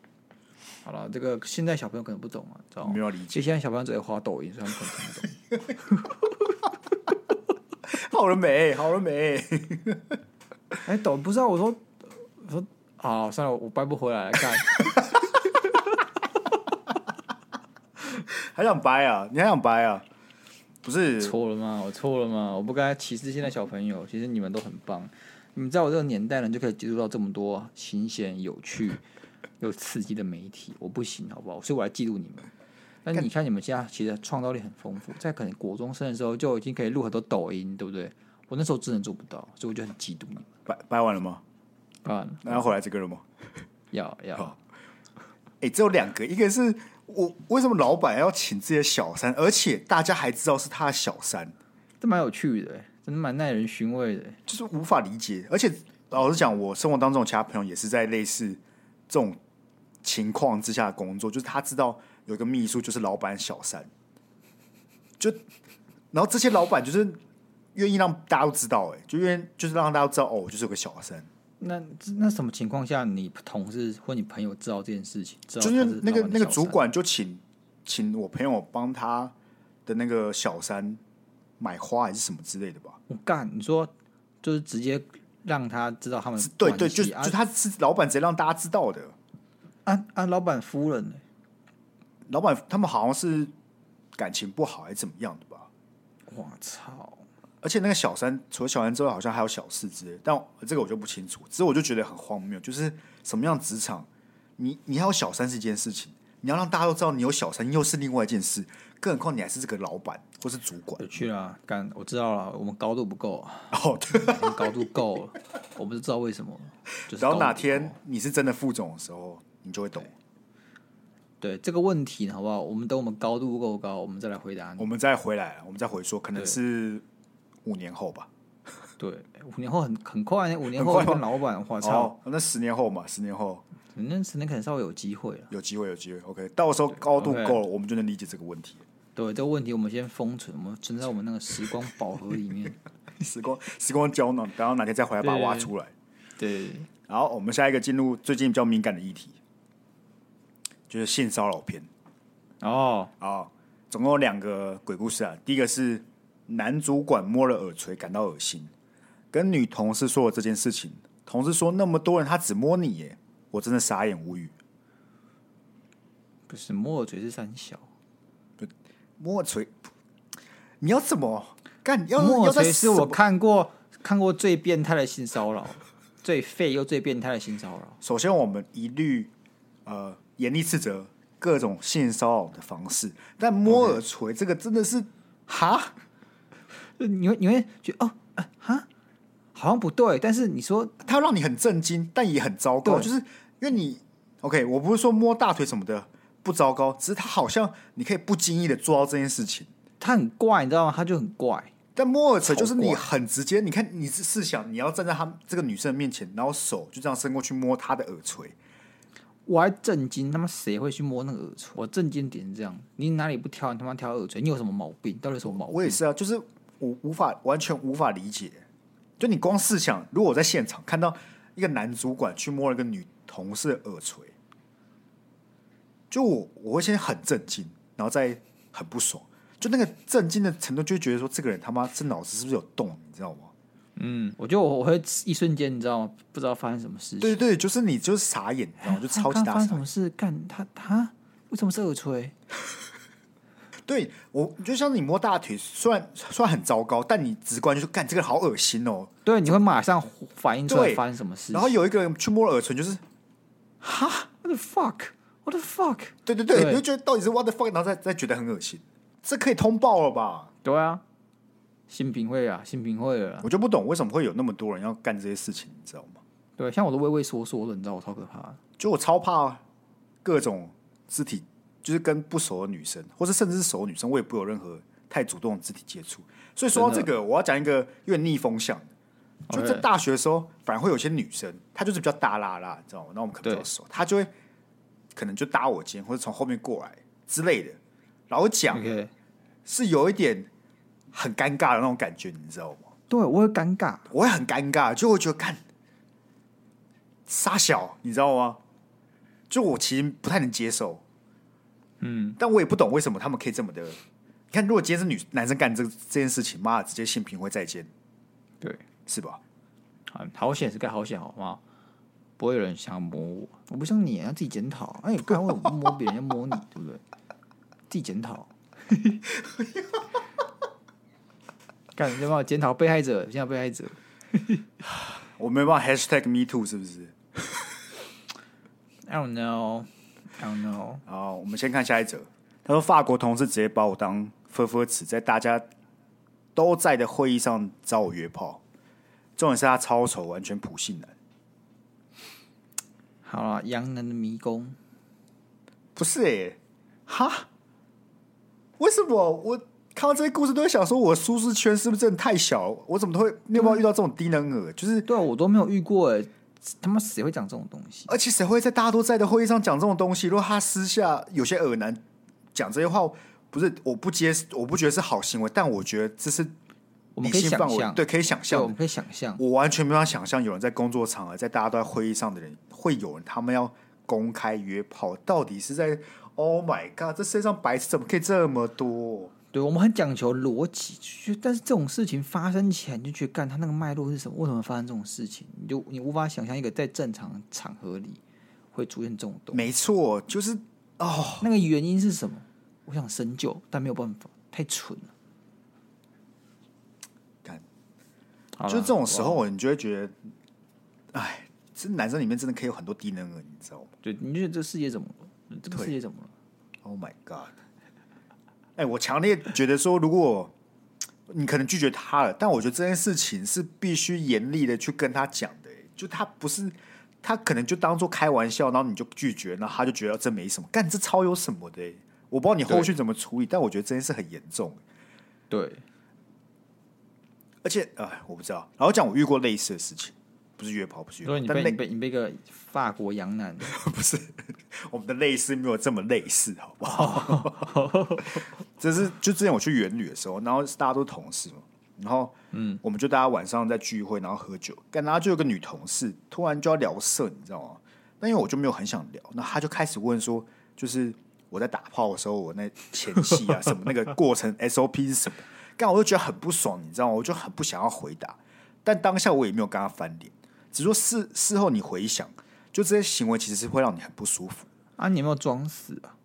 好了，这个现在小朋友可能不懂啊，知道吗？
没有理解。
现在小朋友只会滑抖音，所以他们可能听不懂。
好了没？好了没？
哎，抖不知道。我说，我说，啊，算了，我掰不回来了。干，
还想掰啊？你还想掰啊？不是
错了吗？我错了吗？我不该歧视现在小朋友。其实你们都很棒，你们在我这个年代呢，就可以接触到这么多新鲜、有趣 又刺激的媒体。我不行，好不好？所以我来嫉妒你们。但你看，你们现在其实创造力很丰富，在可能国中生的时候就已经可以录很多抖音，对不对？我那时候真的做不到，所以我就很嫉妒你们。
掰掰完了吗？
掰完了。
那要回来这个了吗？
要要。
哎、欸，只有两个，一个是。我为什么老板要请这些小三，而且大家还知道是他的小三？
这蛮有趣的，真的蛮耐人寻味的，
就是无法理解。而且老实讲，我生活当中其他朋友也是在类似这种情况之下工作，就是他知道有一个秘书就是老板小三，就然后这些老板就是愿意让大家都知道，哎，就愿意就是让大家都知道，哦，我就是有个小三。
那那什么情况下，你同事或你朋友知道这件事情？
知道就是那个那个主管就请请我朋友帮他的那个小三买花还是什么之类的吧？
我干，你说就是直接让他知道他们
对对，就就他是老板直接让大家知道的。
啊啊，老板夫人呢？
老板他们好像是感情不好还是怎么样的吧？
我操！
而且那个小三，除了小三之外，好像还有小四之类，但这个我就不清楚。只是我就觉得很荒谬，就是什么样职场，你你还有小三是一件事情，你要让大家都知道你有小三，又是另外一件事。更何况你还是这个老板或是主管。
有趣了，干，我知道了，我们高度不够。
哦，对，
高度够了，我不知道为什么。
就是、然后哪天你是真的副总的时候，你就会懂。
对，对这个问题，好不好？我们等我们高度够高，我们再来回答你。
我们再回来，我们再回说，可能是。五年后吧，
对，五年后很很快，五年后跟老板，我操、
哦，那十年后嘛，十年后，
那十年可能稍微有机会，
有机会，有机会，OK，到时候高度够了，我们就能理解这个问题。
对，这个问题我们先封存，我们存在我们那个时光宝盒里面，
时光时光胶囊，等到哪天再回来把它挖出来。
对，对，
然后我们下一个进入最近比较敏感的议题，就是性骚扰片。
哦，
哦，总共有两个鬼故事啊，第一个是。男主管摸了耳垂，感到恶心，跟女同事说了这件事情。同事说：“那么多人，他只摸你耶！”我真的傻眼无语。
不是摸耳垂是三小，
不摸耳垂，你要怎么干？要
摸耳垂是我看过看过最变态的性骚扰，最废又最变态的性骚扰。
首先，我们一律呃严厉斥责各种性骚扰的方式，但摸耳垂这个真的是哈。
你会你会觉得哦啊哈，好像不对，但是你说
他让你很震惊，但也很糟糕，就是因为你 OK，我不是说摸大腿什么的不糟糕，只是他好像你可以不经意的做到这件事情，
他很怪，你知道吗？他就很怪。
但摸耳垂就是你很直接，你看你是试想你要站在他这个女生的面前，然后手就这样伸过去摸她的耳垂，
我还震惊，他妈谁会去摸那个耳垂？我震惊点是这样，你哪里不挑？你他妈挑耳垂，你有什么毛病？到底什么毛病？
我也是啊，就是。我无法完全无法理解，就你光试想，如果我在现场看到一个男主管去摸了一个女同事的耳垂，就我我会先很震惊，然后再很不爽，就那个震惊的程度，就觉得说这个人他妈这脑子是不是有洞，你知道吗？
嗯，我觉得我我会一瞬间，你知道吗？不知道发生什么事情。
对对，就是你就是傻眼，然后就超级大傻眼。
发生什么事？干他他为什么是耳垂？
对我就像你摸大腿，虽然虽然很糟糕，但你直观就是干这个好恶心哦。
对，你会马上反应出来发生什么事。
然后有一个人去摸耳垂，就是
哈，What the fuck？What the fuck？
对对对，对你就觉得到底是 What the fuck？然后再再觉得很恶心，这可以通报了吧？
对啊，新品会啊，新品会啊，
我就不懂为什么会有那么多人要干这些事情，你知道吗？
对，像我都畏畏缩缩的，你知道我超可怕的。
就我超怕各种肢体，就是跟不熟的女生，或者甚至是熟的女生，我也不有任何太主动的肢体接触。所以说到这个，我要讲一个有点逆风向的。就在大学的时候，反而会有些女生，她就是比较大拉拉，你知道吗？那我们可能比较熟，她就会可能就搭我肩，或者从后面过来之类的。然后讲是有一点很尴尬的那种感觉，你知道吗？
对，我会尴尬，
我会很尴尬，就会觉得看傻小，你知道吗？就我其实不太能接受，
嗯，
但我也不懂为什么他们可以这么的。你看，如果今天是女男生干这这件事情，妈的，直接性平会再见，
对。
是吧？
好险是该好险好吗？不会有人想要摸我，我不像你，要自己检讨。哎，刚为什么摸别人，要摸你，对不对？自己检讨。干，你要帮我检讨被害者，现在被害者。
我没办法 hashtag me too，是不是
？I don't know, I don't know。
好，我们先看下一则。他说，法国同事直接把我当呵呵词，在大家都在的会议上找我约炮。重点是他超丑，完全普信男。
好了，洋人的迷宫
不是哎、欸，哈？为什么我看到这些故事都会想说，我舒适圈是不是真的太小？我怎么都会你有没有遇到这种低能儿？就是
对啊，我都没有遇过哎，他妈谁会讲这种东西？
而且谁会在大家都在的会议上讲这种东西？如果他私下有些耳男讲这些话，不是我不接，我不觉得是好行为，但我觉得这是。
我们可以想象，
对，可以想象，
我们可以想象。
我完全没办法想象，有人在工作场合，在大家都在会议上的人，会有人他们要公开约炮，到底是在？Oh my god！这世界上白痴怎么可以这么多？
对，我们很讲求逻辑，但是这种事情发生前，你就觉得干他那个脉络是什么？为什么发生这种事情？你就你无法想象一个在正常场合里会出现这种东西。
没错，就是哦，
那个原因是什么？我想深究，但没有办法，太蠢了。
就这种时候，你就会觉得，哎，这男生里面真的可以有很多低能儿，你知道吗？
对，你觉得这个世界怎么了？这个世界怎么了
？Oh my god！哎，我强烈觉得说，如果你可能拒绝他了，但我觉得这件事情是必须严厉的去跟他讲的。就他不是，他可能就当做开玩笑，然后你就拒绝，然后他就觉得这没什么，干这超有什么的。我不知道你后续怎么处理，但我觉得这件事很严重。
对。
而且，哎，我不知道。然后讲我遇过类似的事情，不是约炮，不是约炮。
你被你被你被个法国洋男，
不是我们的类似没有这么类似，好不好？这是就之前我去员旅的时候，然后大家都是同事嘛，然后嗯，我们就大家晚上在聚会，然后喝酒，干，然后就有个女同事突然就要聊色，你知道吗？那因为我就没有很想聊，那她就开始问说，就是我在打炮的时候，我那前戏啊 什么那个过程 SOP 是什么？但我就觉得很不爽，你知道吗？我就很不想要回答，但当下我也没有跟他翻脸，只说事事后你回想，就这些行为其实是会让你很不舒服
啊！你有没有装死啊？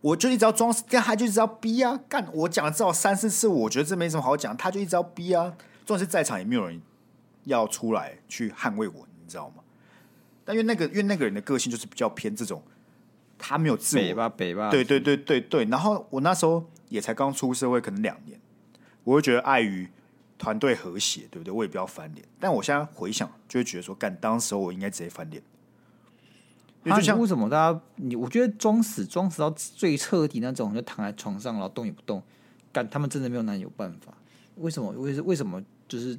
我就一直要装死，但他就一直要逼啊！干，我讲了至少三四次，我觉得这没什么好讲，他就一直要逼啊！重点是在场也没有人要出来去捍卫我，你知道吗？但因为那个因为那个人的个性就是比较偏这种，他没有自我，
北吧北吧，
对对对对对。然后我那时候也才刚出社会，可能两年。我会觉得碍于团队和谐，对不对？我也不要翻脸。但我现在回想，就会觉得说，干，当时我应该直接翻脸。
就像为什么大家你？我觉得装死装死到最彻底那种，就躺在床上然后动也不动，干，他们真的没有男人有办法。为什么？为为什么？就是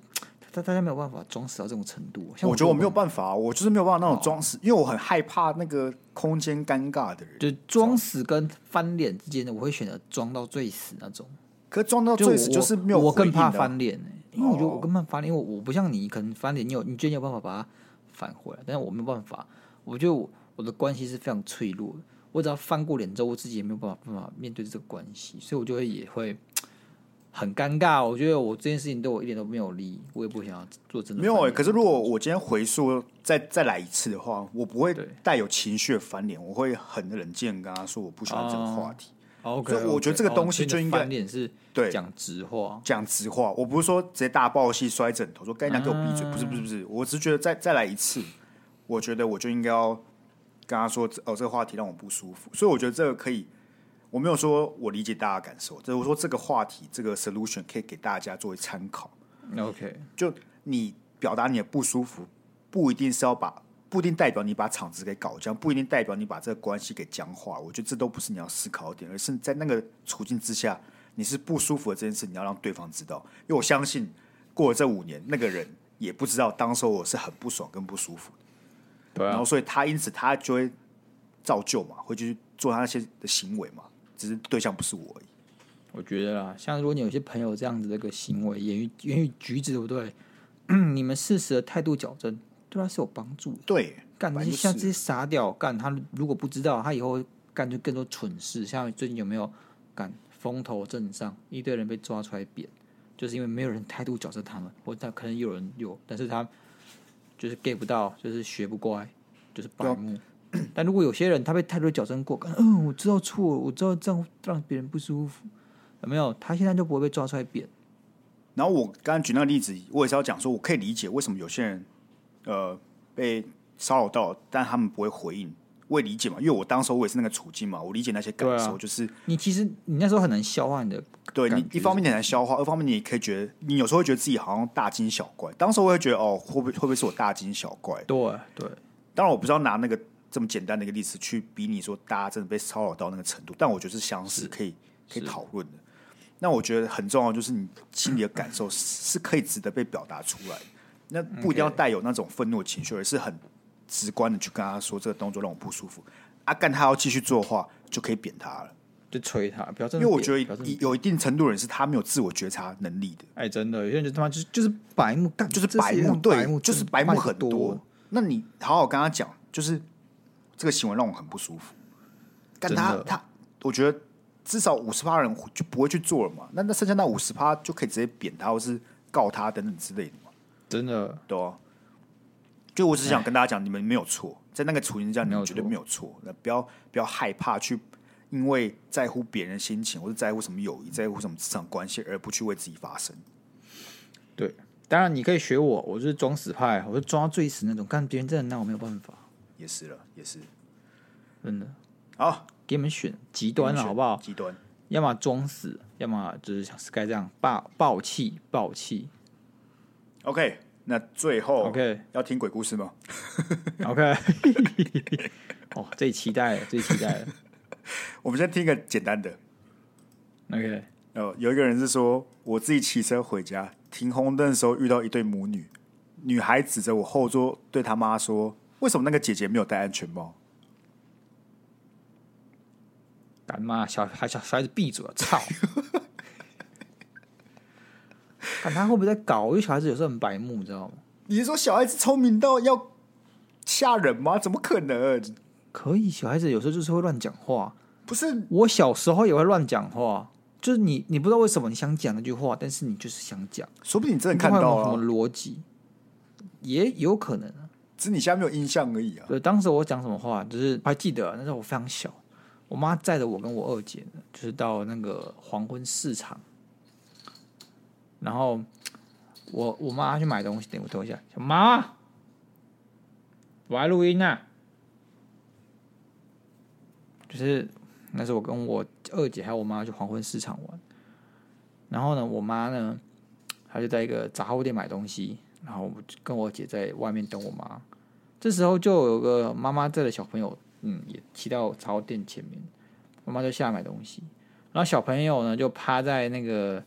大大家没有办法装死到这种程度。像我，
我觉得我没有办法，我就是没有办法那种装死，因为我很害怕那个空间尴尬的人。
就装死跟翻脸之间的，我会选择装到最死那种。
可撞到最死就是没有
我，我更怕翻脸、欸、因为我觉得我更怕翻脸，因为我不像你，可能翻脸你有你觉得你有办法把它返回来，但是我没有办法。我觉得我我的关系是非常脆弱的，我只要翻过脸之后，我自己也没有办法办法面对这个关系，所以我就会也会很尴尬。我觉得我这件事情对我一点都没有利，我也不想要做真的。
没有哎、欸，可是如果我今天回溯再再来一次的话，我不会带有情绪的翻脸，我会很冷静跟他说我不喜欢这个话题。啊
OK，
所以我觉得这个东西就
应该是对讲直话，
讲直话。我不是说直接大爆气摔枕头，说该你给我闭嘴，不是不是不是。我只是觉得再再来一次，我觉得我就应该要跟他说哦，这个话题让我不舒服。所以我觉得这个可以，我没有说我理解大家感受，只是我说这个话题这个 solution 可以给大家作为参考。
OK，
就你表达你的不舒服，不一定是要把，不一定代表你把场子给搞僵，不一定代表你把这个关系给僵化。我觉得这都不是你要思考的点，而是在那个处境之下，你是不舒服的这件事，你要让对方知道。因为我相信，过了这五年，那个人也不知道当时我是很不爽跟不舒服的。
对啊，
然后所以他因此他就会造就嘛，会去做他那些的行为嘛，只是对象不是我而已。
我觉得啦，像如果你有些朋友这样子的一个行为、言语、言语举止，对不对？你们适时的态度矫正，对他是有帮助的。
对，
干那些像这些傻屌干，他如果不知道，他以后干就更多蠢事。像最近有没有干风头正上，一堆人被抓出来扁，就是因为没有人态度矫正他们，或他可能有人有，但是他就是 get 不到，就是学不乖，就是白目。但如果有些人他被态度矫正过，嗯，我知道错了，我知道这样让别人不舒服。有没有？他现在就不会被抓出来扁。
然后我刚刚举那个例子，我也是要讲说，我可以理解为什么有些人呃被骚扰到，但他们不会回应。我也理解嘛，因为我当时我也是那个处境嘛，我理解那些感受。啊、就是
你其实你那时候很难消化你的，
对你一方面你很难消化，二方面你也可以觉得你有时候会觉得自己好像大惊小怪。当时我会觉得哦，会不会会不会是我大惊小怪？
对对。
当然我不知道拿那个这么简单的一个例子去比你说大家真的被骚扰到那个程度，但我觉得是相似，可以可以讨论的。那我觉得很重要，就是你心里的感受是可以值得被表达出来的。那不一定要带有那种愤怒情绪，而是很直观的去跟他说这个动作让我不舒服。阿干他要继续做的话，就可以扁他了，
就催他。不要真
的，因为我觉得有一定程度的人是他没有自我觉察能力的。
哎，真的，有些人就他妈就是就是白目，干
就是白目，对，就是白目很多。那你好好跟他讲，就是这个行为让我很不舒服。干他他，我觉得。至少五十趴人就不会去做了嘛？那那剩下那五十趴就可以直接扁他，或是告他等等之类的嘛？
真的，
对啊。就我只是想跟大家讲，你们没有错，在那个处境下，你们绝对没有错。那不要不要害怕去，因为在乎别人心情，或者在乎什么友谊，在乎什么职场关系，而不去为自己发声。
对，当然你可以学我，我就是装死派，我就装到最死那种。看别人真的，那我没有办法。
也是了，也是，
真的。
好。
给你们选极端了，好不好？
极端，
要么装死，要么就是像 Sky 这样爆爆气爆气。
OK，那最后
OK
要听鬼故事吗？
OK，哦，最期待了，最期待了。
我们先听一个简单的。
OK，
哦，有一个人是说，我自己骑车回家，停红灯的时候遇到一对母女，女孩指着我后座对她妈说：“为什么那个姐姐没有戴安全帽？”
干嘛？小孩小小孩子闭嘴！操！看他会不会在搞？因为小孩子有时候很白目，你知道吗？
你是说小孩子聪明到要吓人吗？怎么可能？
可以，小孩子有时候就是会乱讲话。
不是，
我小时候也会乱讲话，就是你，你不知道为什么你想讲那句话，但是你就是想讲。
说不定你真的看到了
什么逻辑，也有可能啊。
只是你现在没有印象而已啊。
对，当时我讲什么话，就是我还记得，那时候我非常小。我妈载着我跟我二姐，就是到那个黄昏市场，然后我我妈去买东西，等我等一下，小妈，我来录音呢、啊。就是那时候我跟我二姐还有我妈去黄昏市场玩，然后呢，我妈呢，她就在一个杂货店买东西，然后跟我姐在外面等我妈。这时候就有个妈妈在的小朋友。嗯，也骑到杂货店前面，妈妈就下来买东西，然后小朋友呢就趴在那个，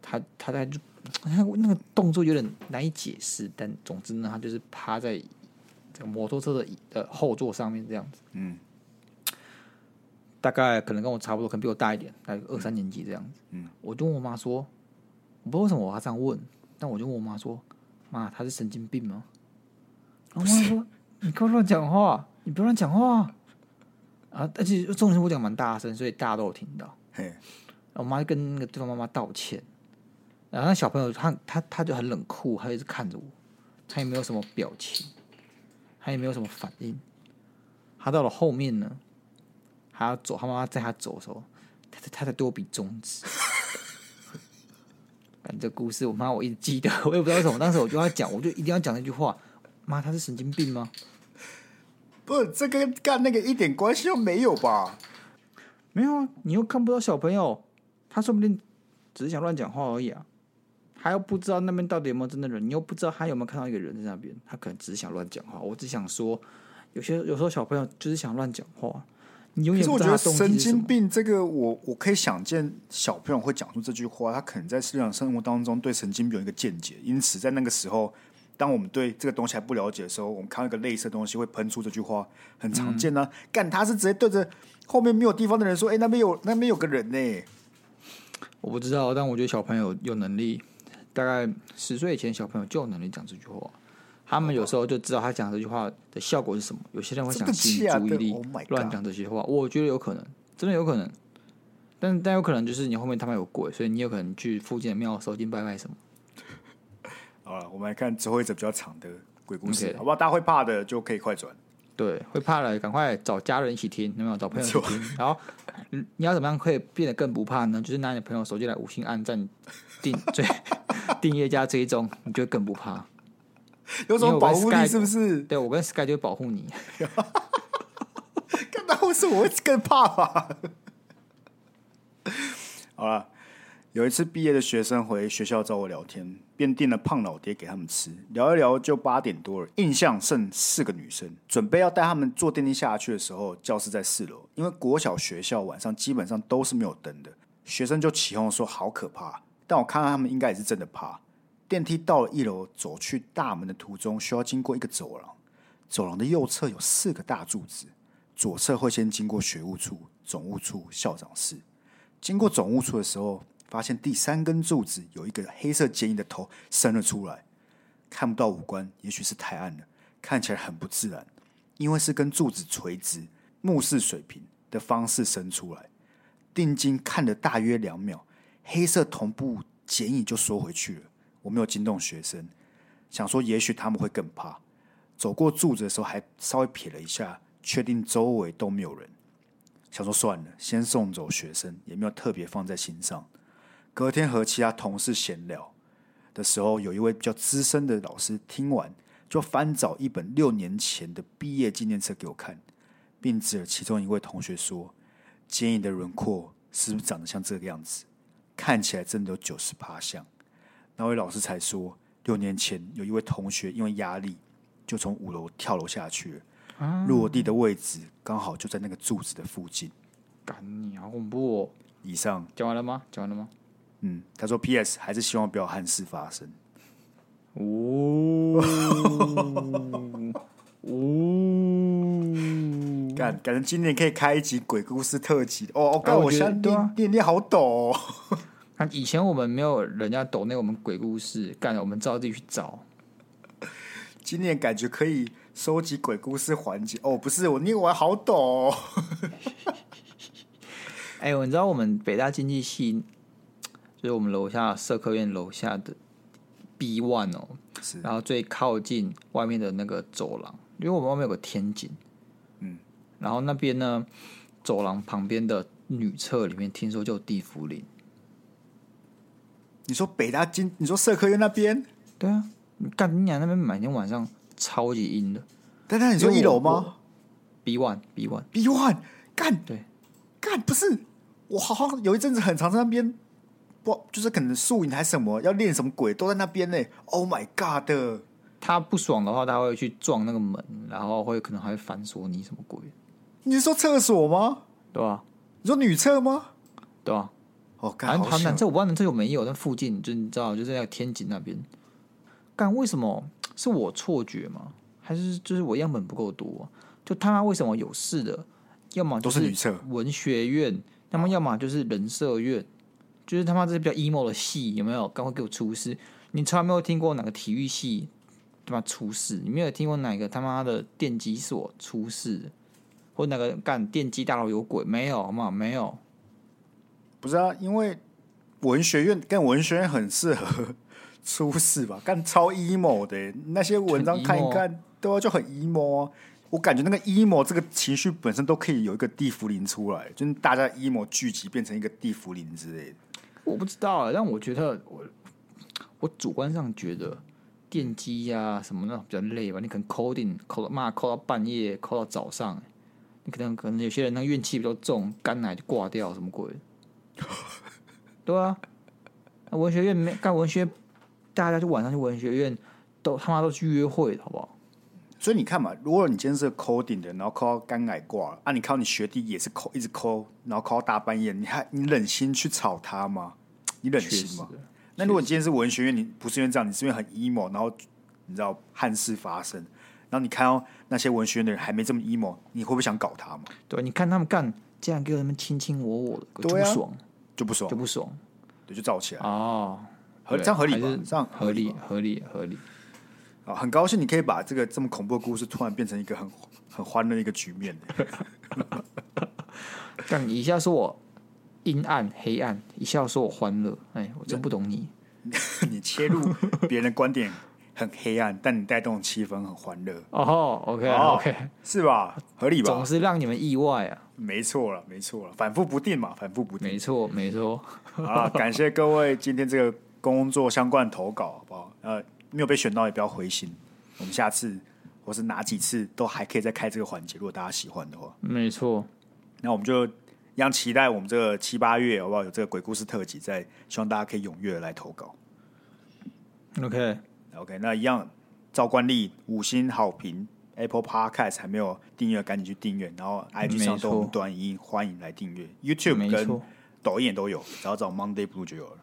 他他在就那个动作有点难以解释，但总之呢，他就是趴在这个摩托车的的后座上面这样子。
嗯，
大概可能跟我差不多，可能比我大一点，大概二三年级这样子。
嗯，
我就问我妈说，我不知道为什么我要这样问，但我就问我妈说，妈，他是神经病吗？我妈说，你不要乱讲话？你不要乱讲话啊！而且重点我讲蛮大声，所以大家都有听到。
嘿，
我妈就跟那个对方妈妈道歉，然后那小朋友他他他就很冷酷，他一直看着我，他也没有什么表情，他也没有什么反应。他到了后面呢，还要走，他妈妈在他走的时候，他他在对我比中指。反正这故事我妈我一直记得，我也不知道为什么，当时我就要讲，我就一定要讲那句话：妈，他是神经病吗？
不，这跟干那个一点关系都没有吧？
没有啊，你又看不到小朋友，他说不定只是想乱讲话而已啊。他又不知道那边到底有没有真的人，你又不知道他有没有看到一个人在那边，他可能只是想乱讲话。我只想说，有些有时候小朋友就是想乱讲话。你永远是什么。
神经病这个我，我我可以想见小朋友会讲出这句话，他可能在日常生活当中对神经病有一个见解，因此在那个时候，当我们对这个东西还不了解的时候，我们看到一个类似的东西会喷出这句话，很常见呢、啊。干、嗯，他是直接对着后面没有地方的人说：“哎、欸，那边有那边有个人呢。”
我不知道，但我觉得小朋友有能力。大概十岁以前，小朋友就有能力讲这句话。他们有时候就知道他讲这句话的效果是什么。有些人会想吸引注意力，乱讲这些话。我觉得有可能，真的有可能。但但有可能就是你后面他们有鬼，所以你有可能去附近的庙收金拜拜什么。
好了，我们来看最后一则比较长的鬼故事，okay. 好不好？大家会怕的就可以快转。
对，会怕的赶快找家人一起听，有没有？找朋友一起听。然后你要怎么样可以变得更不怕呢？就是拿你朋友手机来五星按赞。定最订阅加追踪，你就会更不怕。
有什么保护力？是不是？
对，我跟 Sky 就会保护你。
干嘛会是我会更怕吧？好了，有一次毕业的学生回学校找我聊天，便订了胖老爹给他们吃。聊一聊就八点多了，印象剩四个女生，准备要带他们坐电梯下去的时候，教室在四楼，因为国小学校晚上基本上都是没有灯的，学生就起哄说好可怕。但我看到他们应该也是真的怕。电梯到了一楼，走去大门的途中需要经过一个走廊，走廊的右侧有四个大柱子，左侧会先经过学务处、总务处、校长室。经过总务处的时候，发现第三根柱子有一个黑色坚硬的头伸了出来，看不到五官，也许是太暗了，看起来很不自然，因为是跟柱子垂直、目视水平的方式伸出来。定睛看了大约两秒。黑色同步剪影就缩回去了，我没有惊动学生，想说也许他们会更怕。走过柱子的时候，还稍微瞥了一下，确定周围都没有人，想说算了，先送走学生，也没有特别放在心上。隔天和其他同事闲聊的时候，有一位比较资深的老师听完，就翻找一本六年前的毕业纪念册给我看，并指了其中一位同学说：“剪影的轮廓是不是长得像这个样子？”看起来真的有九十八项，那位老师才说，六年前有一位同学因为压力，就从五楼跳楼下去了，嗯，落地的位置刚好就在那个柱子的附近。
干你好恐怖哦！
以上
讲完了吗？讲完了吗？
嗯，他说 P.S. 还是希望不要憾事发生。
哦 哦，
感感觉今年可以开一集鬼故事特辑哦！哦，我现在念念念好抖，哦。
以前我们没有人家抖那我们鬼故事，干了我们照自己去找。
今年感觉可以收集鬼故事环节哦，不是我念完好抖，哦。
哎呦，你知道我们北大经济系，就是我们楼下社科院楼下的 B one 哦，是，然后最靠近外面的那个走廊，因为我们外面有个天井，嗯，然后那边呢，走廊旁边的女厕里面，听说就有地府灵。
你说北大金，你说社科院那边？
对啊，干你娘那边每天晚上超级阴的。
但但你说一楼吗
？B one B one
B one 干
对
干不是我好像有一阵子很常在那边，不就是可能宿营还是什么要练什么鬼都在那边呢？Oh my god！
他不爽的话，他会去撞那个门，然后会可能还会反锁你什么鬼？
你是说厕所吗？
对啊，
你说女厕吗？
对啊。
哦，干，好
男厕我不知道男厕有没有，但附近就你知道，就是那个天井那边。干，为什么是我错觉吗？还是就是我样本不够多？就他妈为什么有事的，要么都是女厕文学院，要么要么就是人社院，就是他妈这些比较 emo 的系有没有？赶快给我出事？你从来没有听过哪个体育系他妈出事？你没有听过哪个他妈的电机所出事？或哪个干电机大楼有鬼？没有，好吗？没有。
不是啊，因为文学院跟文学院很适合出事吧？干超 emo 的那些文章看一看，都要就很 emo 啊。我感觉那个 emo 这个情绪本身都可以有一个地茯苓出来，就是大家 emo 聚集变成一个地茯苓之类的。
我不知道啊，但我觉得我我主观上觉得电机呀、啊、什么那种比较累吧。你可能 coding code 嘛 code 到半夜 code 到早上，你可能可能有些人那怨气比较重，肝癌就挂掉什么鬼。对啊，文学院没干文学大家就晚上去文学院，都他妈都去约会，好不好？
所以你看嘛，如果你今天是 coding 的，然后 call 到肝癌挂了，啊，你靠你学弟也是 call 一直 call，然后 call 到大半夜，你还你忍心去吵他吗？你忍心吗？那如果你今天是文学院，你不是因为这样，你是因为很 emo，然后你知道憾事发生，然后你看到那些文学院的人还没这么 emo，你会不会想搞他吗？
对，你看他们干，这样给他们卿卿我我的，就不爽，
就不爽，
就不爽，
对，就燥起来
哦，
合这样合理吗？这样
合理，合理，合理。
啊，很高兴你可以把这个这么恐怖的故事突然变成一个很很欢乐的一个局面。
但你一下说我阴暗黑暗，一下说我欢乐，哎，我真不懂你。
你切入别人的观点很黑暗，但你带动气氛很欢乐。
哦，OK OK，
是吧？合理吧？
总是让你们意外啊。
没错了，没错了，反复不定嘛，反复不定。
没错，没错。
啊，感谢各位今天这个工作相关投稿，好不好？呃。没有被选到也不要灰心，我们下次或是哪几次都还可以再开这个环节，如果大家喜欢的话。
没错，
那我们就一样期待我们这个七八月好不好？有这个鬼故事特辑，在希望大家可以踊跃的来投稿。
OK
OK，那一样照惯例五星好评，Apple Podcast 还没有订阅赶紧去订阅，然后 IG 上都有短音，欢迎来订阅，YouTube 跟抖音也都有，只要找 Monday Blue 就有了。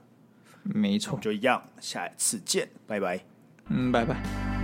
没错，
就一样，下次见，拜拜。
嗯，拜拜。